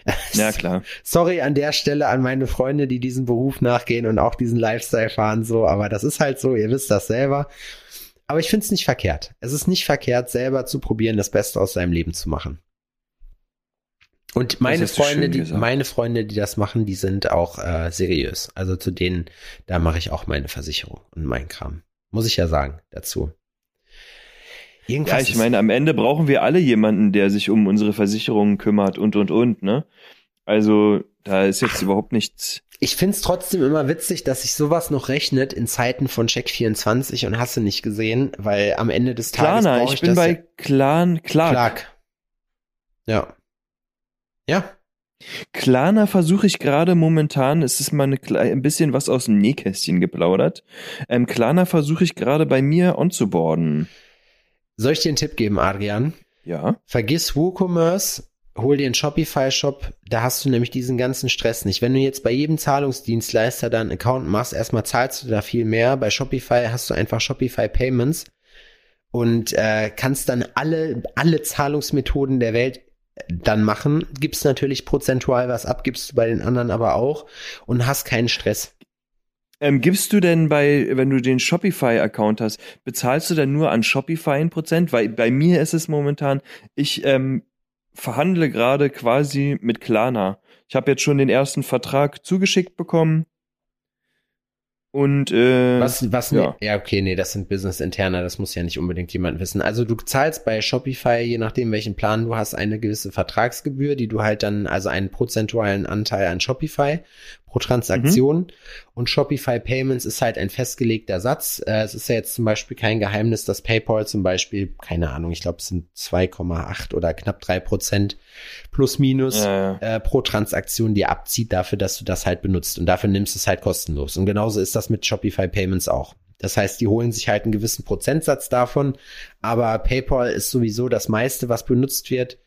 (laughs) Ja, klar. Sorry an der Stelle an meine Freunde, die diesen Beruf nachgehen und auch diesen Lifestyle fahren, so. Aber das ist halt so, ihr wisst das selber. Aber ich finde es nicht verkehrt. Es ist nicht verkehrt, selber zu probieren, das Beste aus seinem Leben zu machen. Und meine Freunde, die, meine Freunde, die das machen, die sind auch äh, seriös. Also zu denen, da mache ich auch meine Versicherung und meinen Kram. Muss ich ja sagen dazu. Ja, Irgendwas ich ist- meine, am Ende brauchen wir alle jemanden, der sich um unsere Versicherungen kümmert und, und, und, ne? Also, da ist jetzt überhaupt nichts. Ich find's trotzdem immer witzig, dass sich sowas noch rechnet in Zeiten von Check24 und hast du nicht gesehen, weil am Ende des Tages Klarna, brauch ich bin bei Clan, Clark. Clark. Ja. Ja. Klarna versuche ich gerade momentan, es ist mal eine, ein bisschen was aus dem Nähkästchen geplaudert. Ähm, Klarna versuche ich gerade bei mir onzuboarden. Soll ich dir einen Tipp geben, Adrian? Ja. Vergiss WooCommerce, hol dir einen Shopify-Shop, da hast du nämlich diesen ganzen Stress nicht. Wenn du jetzt bei jedem Zahlungsdienstleister dann einen Account machst, erstmal zahlst du da viel mehr. Bei Shopify hast du einfach Shopify Payments und äh, kannst dann alle, alle Zahlungsmethoden der Welt dann machen. Gibst natürlich prozentual was ab, gibst du bei den anderen aber auch und hast keinen Stress. Ähm, gibst du denn bei, wenn du den Shopify-Account hast, bezahlst du dann nur an Shopify ein Prozent? Weil bei mir ist es momentan, ich ähm, verhandle gerade quasi mit Klarna. Ich habe jetzt schon den ersten Vertrag zugeschickt bekommen. Und äh, Was, was, ja. ja. ja, okay, nee, das sind Business-Interner, das muss ja nicht unbedingt jemand wissen. Also du zahlst bei Shopify, je nachdem welchen Plan du hast, eine gewisse Vertragsgebühr, die du halt dann, also einen prozentualen Anteil an Shopify pro Transaktion. Und Shopify Payments ist halt ein festgelegter Satz. Äh, es ist ja jetzt zum Beispiel kein Geheimnis, dass PayPal zum Beispiel, keine Ahnung, ich glaube, es sind 2,8 oder knapp drei Prozent plus minus Ja, äh, pro Transaktion dir abzieht dafür, dass du das halt benutzt. Und dafür nimmst du es halt kostenlos. Und genauso ist das mit Shopify Payments auch. Das heißt, die holen sich halt einen gewissen Prozentsatz davon, aber PayPal ist sowieso das meiste, was benutzt wird.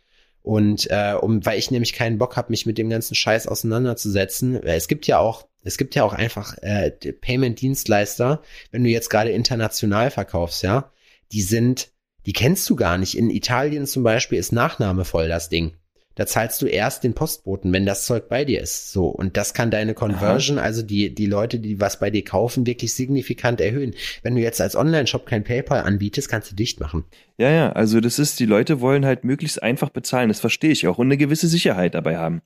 Und äh, um, weil ich nämlich keinen Bock habe, mich mit dem ganzen Scheiß auseinanderzusetzen. Es gibt ja auch, es gibt ja auch einfach äh, Payment-Dienstleister, wenn du jetzt gerade international verkaufst, ja, die sind, die kennst du gar nicht. In Italien zum Beispiel ist Nachname voll das Ding. Da zahlst du erst den Postboten, wenn das Zeug bei dir ist. So. Und das kann deine Conversion, also die, die Leute, die was bei dir kaufen, wirklich signifikant erhöhen. Wenn du jetzt als Online-Shop kein PayPal anbietest, kannst du dicht machen. Ja, ja, also das ist, die Leute wollen halt möglichst einfach bezahlen, das verstehe ich auch und eine gewisse Sicherheit dabei haben.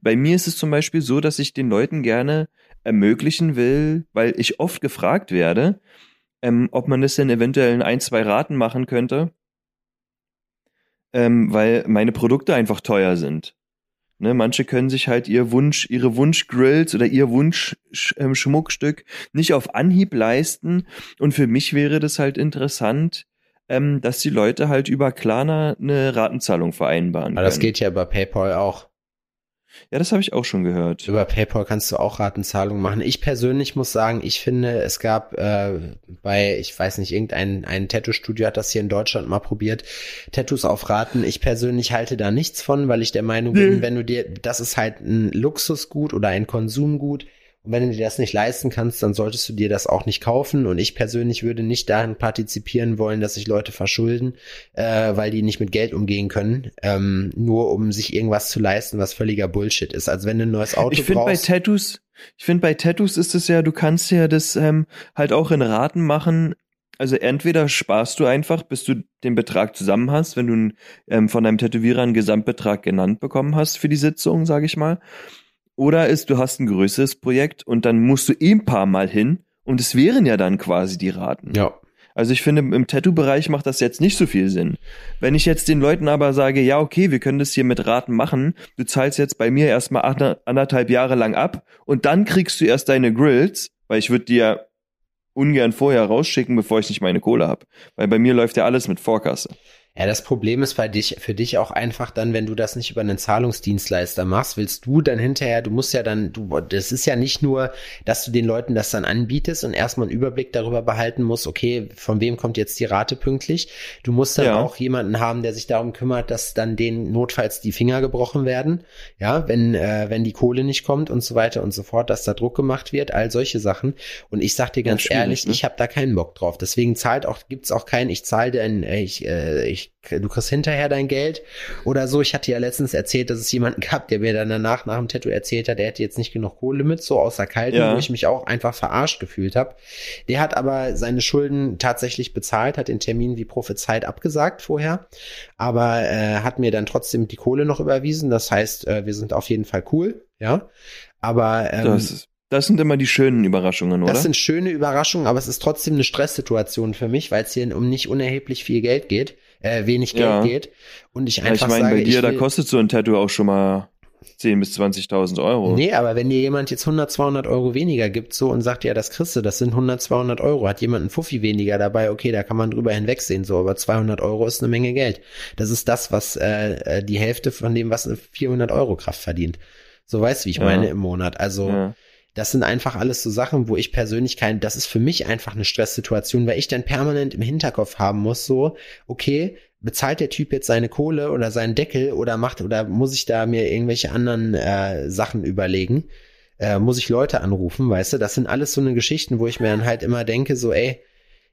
Bei mir ist es zum Beispiel so, dass ich den Leuten gerne ermöglichen will, weil ich oft gefragt werde, ähm, ob man das denn eventuell in ein, zwei Raten machen könnte, ähm, weil meine Produkte einfach teuer sind. Ne, manche können sich halt ihr Wunsch, ihre Wunschgrills oder ihr Wunschschmuckstück nicht auf Anhieb leisten. Und für mich wäre das halt interessant, ähm, dass die Leute halt über Klarna eine Ratenzahlung vereinbaren Aber das können. geht ja über PayPal auch. Ja, das habe ich auch schon gehört. Über PayPal kannst du auch Ratenzahlungen machen. Ich persönlich muss sagen, ich finde, es gab äh, bei, ich weiß nicht, irgendein ein Tattoo-Studio hat das hier in Deutschland mal probiert, Tattoos auf Raten. Ich persönlich halte da nichts von, weil ich der Meinung bin, Nee. wenn du dir, das ist halt ein Luxusgut oder ein Konsumgut. Und wenn du dir das nicht leisten kannst, dann solltest du dir das auch nicht kaufen. Und ich persönlich würde nicht darin partizipieren wollen, dass sich Leute verschulden, äh, weil die nicht mit Geld umgehen können, ähm, nur um sich irgendwas zu leisten, was völliger Bullshit ist. Also wenn du ein neues Auto Ich finde bei brauchst, Tattoos, ich finde bei Tattoos ist es ja, du kannst ja das ähm, halt auch in Raten machen. Also entweder sparst du einfach, bis du den Betrag zusammen hast, wenn du ähm, von deinem Tätowierer einen Gesamtbetrag genannt bekommen hast für die Sitzung, sage ich mal. Oder ist, du hast ein größeres Projekt und dann musst du eh ein paar Mal hin und es wären ja dann quasi die Raten. ja, Also ich finde, im Tattoo-Bereich macht das jetzt nicht so viel Sinn. Wenn ich jetzt den Leuten aber sage, ja, okay, wir können das hier mit Raten machen, du zahlst jetzt bei mir erstmal ander- anderthalb Jahre lang ab und dann kriegst du erst deine Grills, weil ich würde dir ungern vorher rausschicken, bevor ich nicht meine Kohle hab. Weil bei mir läuft ja alles mit Vorkasse. Ja, das Problem ist bei dich, für dich auch einfach dann, wenn du das nicht über einen Zahlungsdienstleister machst, willst du dann hinterher, du musst ja dann, du, das ist ja nicht nur, dass du den Leuten das dann anbietest und erstmal einen Überblick darüber behalten musst, okay, von wem kommt jetzt die Rate pünktlich. Du musst dann Ja. auch jemanden haben, der sich darum kümmert, dass dann denen notfalls die Finger gebrochen werden. Ja, wenn, äh, wenn die Kohle nicht kommt und so weiter und so fort, dass da Druck gemacht wird, all solche Sachen. Und ich sag dir ganz ehrlich, ne? ich habe da keinen Bock drauf. Deswegen zahlt auch, gibt's auch keinen, ich zahle denn, äh, ich, äh, ich du kriegst hinterher dein Geld oder so. Ich hatte ja letztens erzählt, dass es jemanden gab, der mir dann danach nach dem Tattoo erzählt hat, der hätte jetzt nicht genug Kohle mit, so außer Kalten, Ja. wo ich mich auch einfach verarscht gefühlt habe. Der hat aber seine Schulden tatsächlich bezahlt, hat den Termin wie prophezeit abgesagt vorher, aber äh, hat mir dann trotzdem die Kohle noch überwiesen. Das heißt, äh, wir sind auf jeden Fall cool, ja. Aber ähm, Das, das sind immer die schönen Überraschungen, oder? das sind schöne Überraschungen, aber es ist trotzdem eine Stresssituation für mich, weil es hier um nicht unerheblich viel Geld geht, äh, wenig Geld Ja. geht. Und ich ja, ich einfach meine, sage, bei dir, da kostet so ein Tattoo auch schon mal 10.000 bis 20.000 Euro. Nee, aber wenn dir jemand jetzt 100, 200 Euro weniger gibt, so und sagt, ja, das kriegst du, das sind 100, 200 Euro, hat jemand einen Fuffi weniger dabei, okay, da kann man drüber hinwegsehen, so, aber 200 Euro ist eine Menge Geld. Das ist das, was äh, äh, die Hälfte von dem, was eine 400 Euro Kraft verdient. So weißt du, wie ich Ja. meine im Monat. Also Ja. Das sind einfach alles so Sachen, wo ich persönlich kein, das ist für mich einfach eine Stresssituation, weil ich dann permanent im Hinterkopf haben muss, so, okay, bezahlt der Typ jetzt seine Kohle oder seinen Deckel oder macht, oder muss ich da mir irgendwelche anderen äh, Sachen überlegen? Äh, muss ich Leute anrufen, weißt du? Das sind alles so eine Geschichten, wo ich mir dann halt immer denke, so, ey,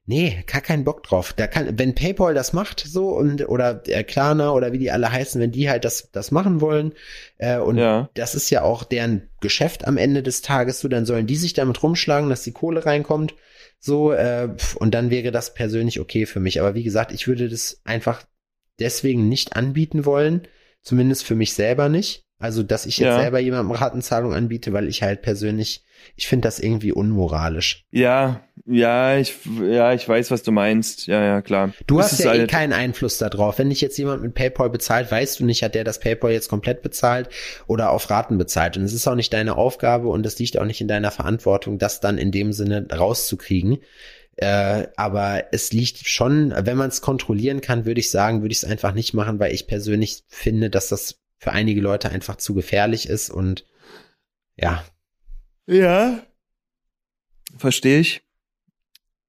nee, gar keinen Bock drauf. Da kann, wenn PayPal das macht, so, und, oder äh, Klarna oder wie die alle heißen, wenn die halt das, das machen wollen, äh, und Ja. das ist ja auch deren Geschäft am Ende des Tages, so, dann sollen die sich damit rumschlagen, dass die Kohle reinkommt, so, äh, und dann wäre das persönlich okay für mich. Aber wie gesagt, ich würde das einfach deswegen nicht anbieten wollen, zumindest für mich selber nicht. Also, dass ich jetzt Ja. selber jemandem Ratenzahlung anbiete, weil ich halt persönlich, ich finde das irgendwie unmoralisch. Ja, ja, ich, ja, ich weiß, was du meinst. Ja, ja, klar. Du Das hast ja eh halt- keinen Einfluss darauf. Wenn dich jetzt jemand mit PayPal bezahlt, weißt du nicht, hat der das PayPal jetzt komplett bezahlt oder auf Raten bezahlt. Und es ist auch nicht deine Aufgabe und es liegt auch nicht in deiner Verantwortung, das dann in dem Sinne rauszukriegen. Äh, aber es liegt schon, wenn man es kontrollieren kann, würde ich sagen, würde ich es einfach nicht machen, weil ich persönlich finde, dass das für einige Leute einfach zu gefährlich ist und ja, Ja. Verstehe ich.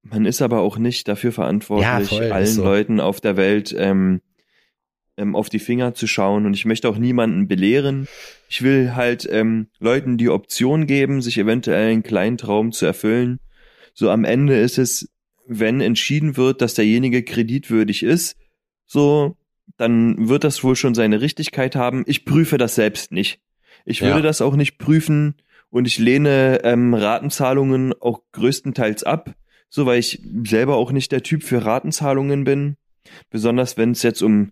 Man ist aber auch nicht dafür verantwortlich, Ja, voll, allen so. Leuten auf der Welt ähm, ähm, auf die Finger zu schauen. Und ich möchte auch niemanden belehren. Ich will halt ähm, Leuten die Option geben, sich eventuell einen kleinen Traum zu erfüllen. So am Ende ist es, wenn entschieden wird, dass derjenige kreditwürdig ist, so, dann wird das wohl schon seine Richtigkeit haben. Ich prüfe das selbst nicht. Ich würde Ja. das auch nicht prüfen und ich lehne ähm, Ratenzahlungen auch größtenteils ab, so weil ich selber auch nicht der Typ für Ratenzahlungen bin. Besonders wenn es jetzt um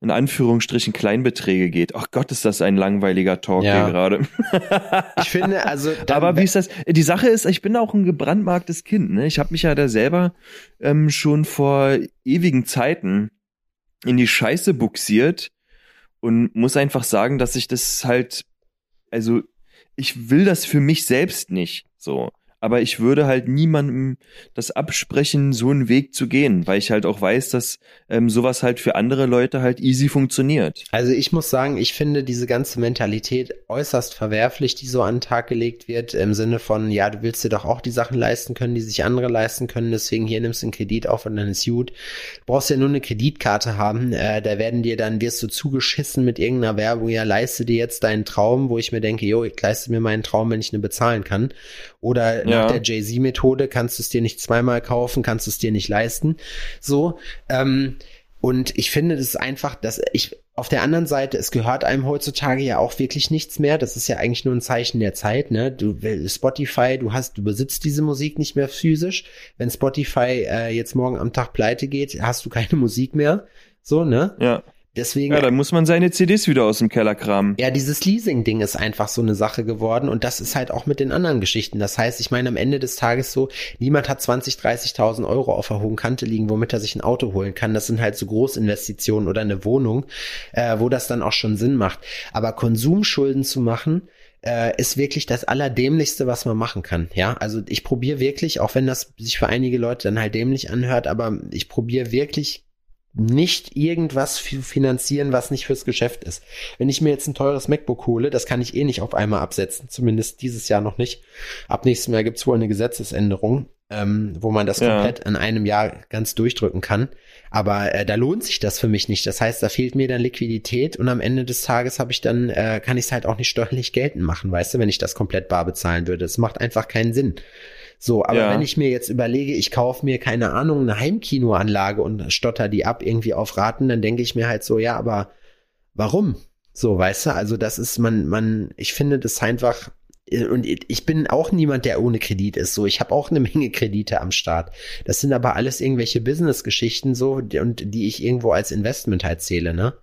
in Anführungsstrichen Kleinbeträge geht. Ach Gott, ist das ein langweiliger Talk Ja. hier gerade. (laughs) ich finde, also, (laughs) Aber wie ist das? Die Sache ist, ich bin auch ein gebrandmarktes Kind. Ne? Ich habe mich ja da selber ähm, schon vor ewigen Zeiten in die Scheiße buxiert und muss einfach sagen, dass ich das halt, also ich will das für mich selbst nicht so. Aber ich würde halt niemandem das absprechen, so einen Weg zu gehen, weil ich halt auch weiß, dass ähm, sowas halt für andere Leute halt easy funktioniert. Also ich muss sagen, ich finde diese ganze Mentalität äußerst verwerflich, die so an den Tag gelegt wird, im Sinne von, ja, du willst dir doch auch die Sachen leisten können, die sich andere leisten können, deswegen hier nimmst du einen Kredit auf und dann ist gut. Du brauchst ja nur eine Kreditkarte haben, äh, da werden dir dann, wirst du zugeschissen mit irgendeiner Werbung, ja, leiste dir jetzt deinen Traum, wo ich mir denke, jo, ich leiste mir meinen Traum, wenn ich eine bezahlen kann. Oder Ja. nach der Jay-Z-Methode kannst du es dir nicht zweimal kaufen, kannst du es dir nicht leisten. So, ähm, und ich finde, das ist einfach, dass ich auf der anderen Seite, es gehört einem heutzutage ja auch wirklich nichts mehr. Das ist ja eigentlich nur ein Zeichen der Zeit, ne? Du Spotify, du hast, du besitzt diese Musik nicht mehr physisch. Wenn Spotify äh, jetzt morgen am Tag pleite geht, hast du keine (laughs) Musik mehr. So, ne? Ja. Deswegen Ja, dann muss man seine CDs wieder aus dem Keller kramen. ja, dieses Leasing-Ding ist einfach so eine Sache geworden und das ist halt auch mit den anderen Geschichten. Das heißt, ich meine, am Ende des Tages so, niemand hat 20, 30.000 Euro auf der hohen Kante liegen, womit er sich ein Auto holen kann. Das sind halt so Großinvestitionen oder eine Wohnung, äh, wo das dann auch schon Sinn macht. Aber Konsumschulden zu machen, äh, ist wirklich das Allerdämlichste, was man machen kann. Ja, also ich probiere wirklich, auch wenn das sich für einige Leute dann halt dämlich anhört, aber ich probiere wirklich nicht irgendwas fi- finanzieren, was nicht fürs Geschäft ist. Wenn ich mir jetzt ein teures MacBook hole, das kann ich eh nicht auf einmal absetzen, zumindest dieses Jahr noch nicht. Ab nächstem Jahr gibt's wohl eine Gesetzesänderung, ähm, wo man das Ja. komplett in einem Jahr ganz durchdrücken kann. Aber äh, da lohnt sich das für mich nicht. Das heißt, da fehlt mir dann Liquidität und am Ende des Tages habe ich dann, äh, kann ich es halt auch nicht steuerlich geltend machen, weißt du, wenn ich das komplett bar bezahlen würde. Es macht einfach keinen Sinn. So, aber Ja. wenn ich mir jetzt überlege, ich kaufe mir keine Ahnung eine Heimkinoanlage und stotter die ab irgendwie auf Raten, dann denke ich mir halt so, ja, aber warum? So, weißt du, also das ist man man ich finde das einfach äh, und ich bin auch niemand, der ohne Kredit ist. So, ich habe auch eine (laughs) Menge Kredite am Start. Das sind aber alles irgendwelche Business-Geschichten so und die ich irgendwo als Investment halt zähle, ne?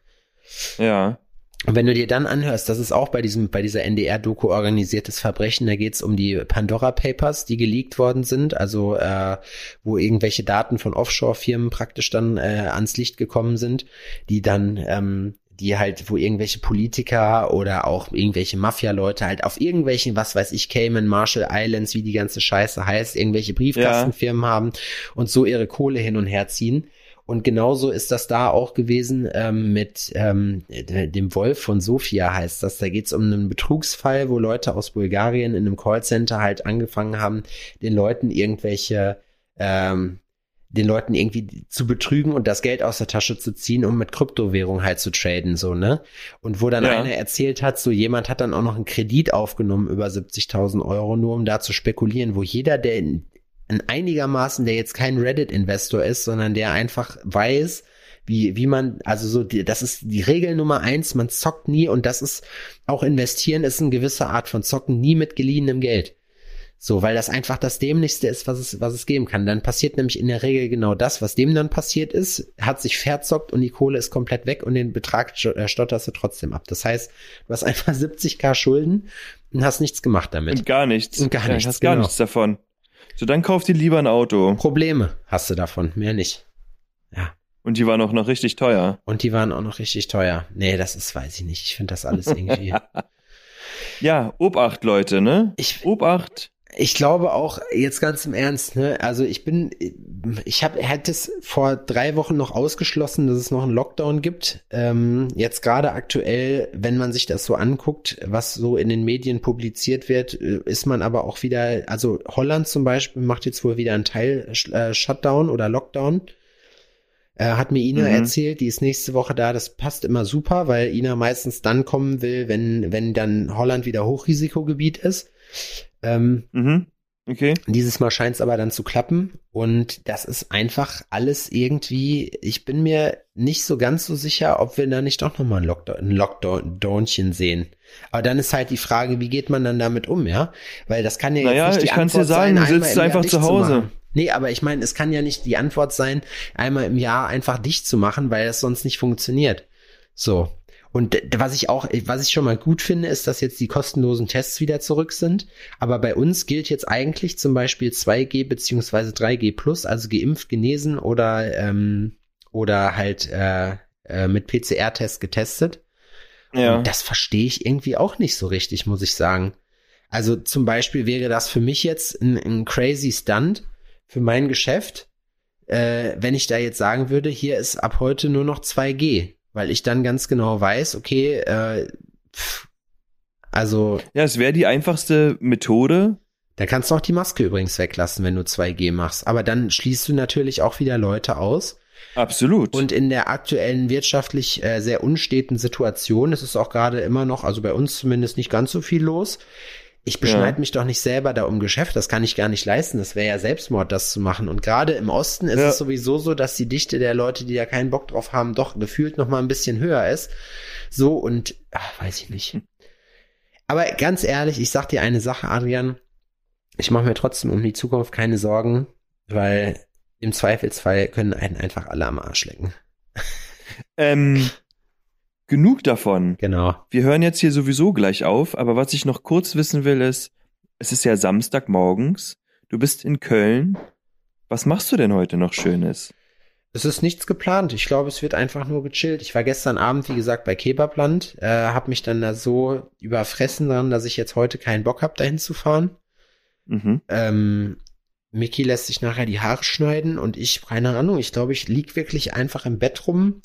Ja. Und wenn du dir dann anhörst, das ist auch bei diesem, bei dieser NDR-Doku organisiertes Verbrechen, da geht's um die Pandora Papers, die geleakt worden sind, also äh, wo irgendwelche Daten von Offshore-Firmen praktisch dann äh, ans Licht gekommen sind, die dann ähm, die halt, wo irgendwelche Politiker oder auch irgendwelche Mafia-Leute halt auf irgendwelchen, was weiß ich, Cayman, Marshall Islands, wie die ganze Scheiße heißt, irgendwelche Briefkastenfirmen haben und so ihre Kohle hin und her ziehen. Und genauso ist das da auch gewesen ähm, mit ähm, dem Wolf von Sofia heißt das. Da geht es um einen Betrugsfall, wo Leute aus Bulgarien in einem Callcenter halt angefangen haben, den Leuten irgendwelche ähm, den Leuten irgendwie zu betrügen und das Geld aus der Tasche zu ziehen, um mit Kryptowährung halt zu traden, so, ne? Und wo dann Ja. einer erzählt hat, so jemand hat dann auch noch einen Kredit aufgenommen über 70.000 Euro, nur um da zu spekulieren, wo jeder, der in, in einigermaßen, der jetzt kein Reddit-Investor ist, sondern der einfach weiß, wie, wie man, also so, die, das ist die Regel Nummer eins, man zockt nie und das ist, auch investieren ist eine gewisse Art von Zocken, nie mit geliehenem Geld. So, weil das einfach das Dämlichste ist, was es, was es geben kann. Dann passiert nämlich in der Regel genau das, was dem dann passiert ist, hat sich verzockt und die Kohle ist komplett weg und den Betrag äh, stotterst du trotzdem ab. Das heißt, du hast einfach 70k Schulden und hast nichts gemacht damit. Und gar nichts. Und gar ja, nichts, Hast gar genau. nichts davon. So, dann kauf dir lieber ein Auto. Probleme hast du davon, mehr nicht. Ja. Und die waren auch noch richtig teuer. Und die waren auch noch richtig teuer. Nee, das ist, weiß ich nicht. Ich finde das alles irgendwie. (laughs) Ja, Obacht, Leute, ne? ich, Obacht. Ich glaube auch, jetzt ganz im Ernst, ne, also ich bin, ich habe, hätte es vor drei Wochen noch ausgeschlossen, dass es noch einen Lockdown gibt. Ähm, jetzt gerade aktuell, wenn man sich das so anguckt, was so in den Medien publiziert wird, äh, ist man aber auch wieder, also Holland zum Beispiel macht jetzt wohl wieder einen Teil äh, Shutdown oder Lockdown. Äh, hat mir Ina Mhm. erzählt, die ist nächste Woche da. Das passt immer super, weil Ina meistens dann kommen will, wenn, wenn dann Holland wieder Hochrisikogebiet ist. Ähm, Mhm. Okay. dieses Mal scheint es aber dann zu klappen und das ist einfach alles irgendwie, ich bin mir nicht so ganz so sicher, ob wir da nicht doch nochmal ein Lockdown, ein Lockdownchen sehen. Aber dann ist halt die Frage, wie geht man dann damit um, ja? Weil das kann ja Naja, jetzt nicht die ich kann's dir Antwort sagen, sein, sitzt einfach zu Hause. machen. Nee, aber ich meine, es kann ja nicht die Antwort sein, einmal im Jahr einfach dicht zu machen, weil das sonst nicht funktioniert. So. Und was ich auch, was ich schon mal gut finde, ist, dass jetzt die kostenlosen Tests wieder zurück sind. Aber bei uns gilt jetzt eigentlich zum Beispiel 2G beziehungsweise 3G plus, also geimpft, genesen oder, ähm, oder halt äh, äh, mit PCR-Test getestet. Ja. Und das verstehe ich irgendwie auch nicht so richtig, muss ich sagen. Also zum Beispiel wäre das für mich jetzt ein, ein crazy Stunt für mein Geschäft, äh, wenn ich da jetzt sagen würde, hier ist ab heute nur noch 2G, weil ich dann ganz genau weiß, okay, äh, pff, also Ja, es wäre die einfachste Methode. da kannst du auch die Maske übrigens weglassen, wenn du 2G machst. Aber dann schließt du natürlich auch wieder Leute aus. Absolut. Und in der aktuellen wirtschaftlich äh, sehr unsteten Situation, es ist auch gerade immer noch, also bei uns zumindest nicht ganz so viel los. Ich beschneide Ja. mich doch nicht selber da um Geschäft, das kann ich gar nicht leisten. Das wäre ja Selbstmord, das zu machen. Und gerade im Osten ist Ja. es sowieso so, dass die Dichte der Leute, die da keinen Bock drauf haben, doch gefühlt noch mal ein bisschen höher ist. So und ach, weiß ich nicht. Aber ganz ehrlich, ich sag dir eine Sache, Adrian. Ich mache mir trotzdem um die Zukunft keine Sorgen, weil im Zweifelsfall können einen einfach alle am Arsch lecken. ähm, genug davon. Genau. Wir hören jetzt hier sowieso gleich auf, aber was ich noch kurz wissen will, ist, es ist ja Samstagmorgens, du bist in Köln. Was machst du denn heute noch Schönes? Es ist nichts geplant. Ich glaube, es wird einfach nur gechillt. Ich war gestern Abend, wie gesagt, bei Kebabland, äh, habe mich dann da so überfressen dran, dass ich jetzt heute keinen Bock habe, dahin zu fahren. Mhm. Ähm, Mickey lässt sich nachher die Haare schneiden und ich, keine Ahnung, ich glaube, ich lieg wirklich einfach im Bett rum,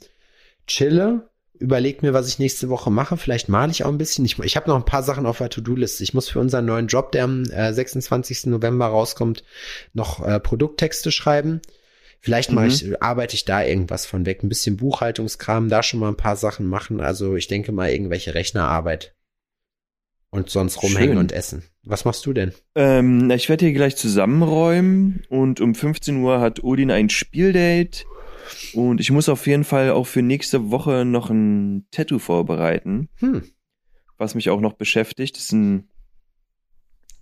chille, überleg mir, was ich nächste Woche mache. Vielleicht male ich auch ein bisschen. Ich, ich habe noch ein paar Sachen auf der To-Do-Liste. Ich muss für unseren neuen Job, der am äh, 26. November rauskommt, noch äh, Produkttexte schreiben. Vielleicht mache Mhm. ich, arbeite ich da irgendwas von weg. Ein bisschen Buchhaltungskram, da schon mal ein paar Sachen machen. Also ich denke mal irgendwelche Rechnerarbeit. und sonst rumhängen Schön. und essen. Was machst du denn? Ähm, ich werde hier gleich zusammenräumen und um 15 Uhr hat Odin ein Spieldate und ich muss auf jeden Fall auch für nächste Woche noch ein Tattoo vorbereiten, Hm, was mich auch noch beschäftigt. Das ist ein,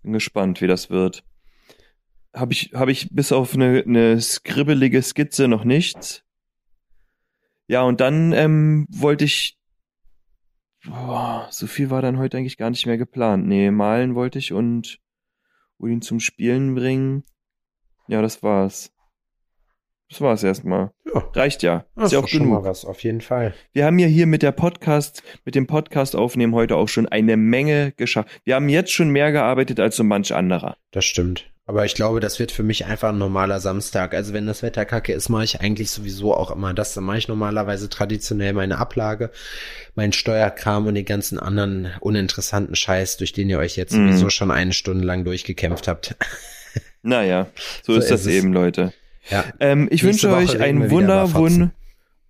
bin gespannt, wie das wird. Habe ich, habe ich bis auf eine, eine skribbelige Skizze noch nichts. Ja, und dann ähm, wollte ich. Boah, so viel war dann heute eigentlich gar nicht mehr geplant. Nee, malen wollte ich und Odin zum Spielen bringen. Ja, das war's. Das war's erstmal. Ja. Reicht ja. das Ist ja auch schon mal genug. was, auf jeden Fall. Wir haben ja hier mit der Podcast, mit dem Podcast aufnehmen heute auch schon eine Menge geschafft. Wir haben jetzt schon mehr gearbeitet als so manch anderer. Das stimmt. Aber ich glaube, das wird für mich einfach ein normaler Samstag. Also wenn das Wetter kacke ist, mache ich eigentlich sowieso auch immer das. Dann mache ich normalerweise traditionell meine Ablage, meinen Steuerkram und den ganzen anderen uninteressanten Scheiß, durch den ihr euch jetzt Mhm. sowieso schon eine Stunde lang durchgekämpft habt. Naja, so, So ist das ist es. eben, Leute. Ja. Ähm, ich Nächste wünsche Woche euch einen wunder, wun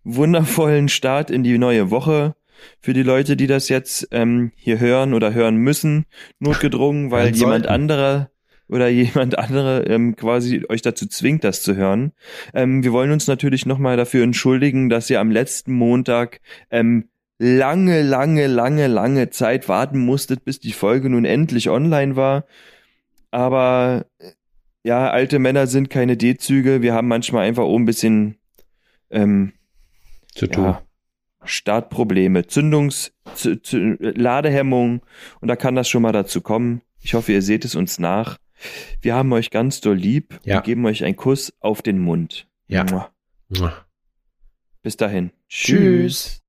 wundervollen Start in die neue Woche. Für die Leute, die das jetzt ähm, hier hören oder hören müssen, notgedrungen, weil Hören jemand sollten. anderer oder jemand andere ähm, quasi euch dazu zwingt, das zu hören. Ähm, wir wollen uns natürlich nochmal dafür entschuldigen, dass ihr am letzten Montag ähm, lange, lange, lange, lange Zeit warten musstet, bis die Folge nun endlich online war. Aber ja, alte Männer sind keine D-Züge. Wir haben manchmal einfach auch ein bisschen ähm, Zu tun. ja, Startprobleme, Zündungs, Z Z Ladehemmung und da kann das schon mal dazu kommen. Ich hoffe, ihr seht es uns nach. Wir haben euch ganz doll lieb Ja. und geben euch einen Kuss auf den Mund. Ja. Mua. Mua. Bis dahin. Tschüss.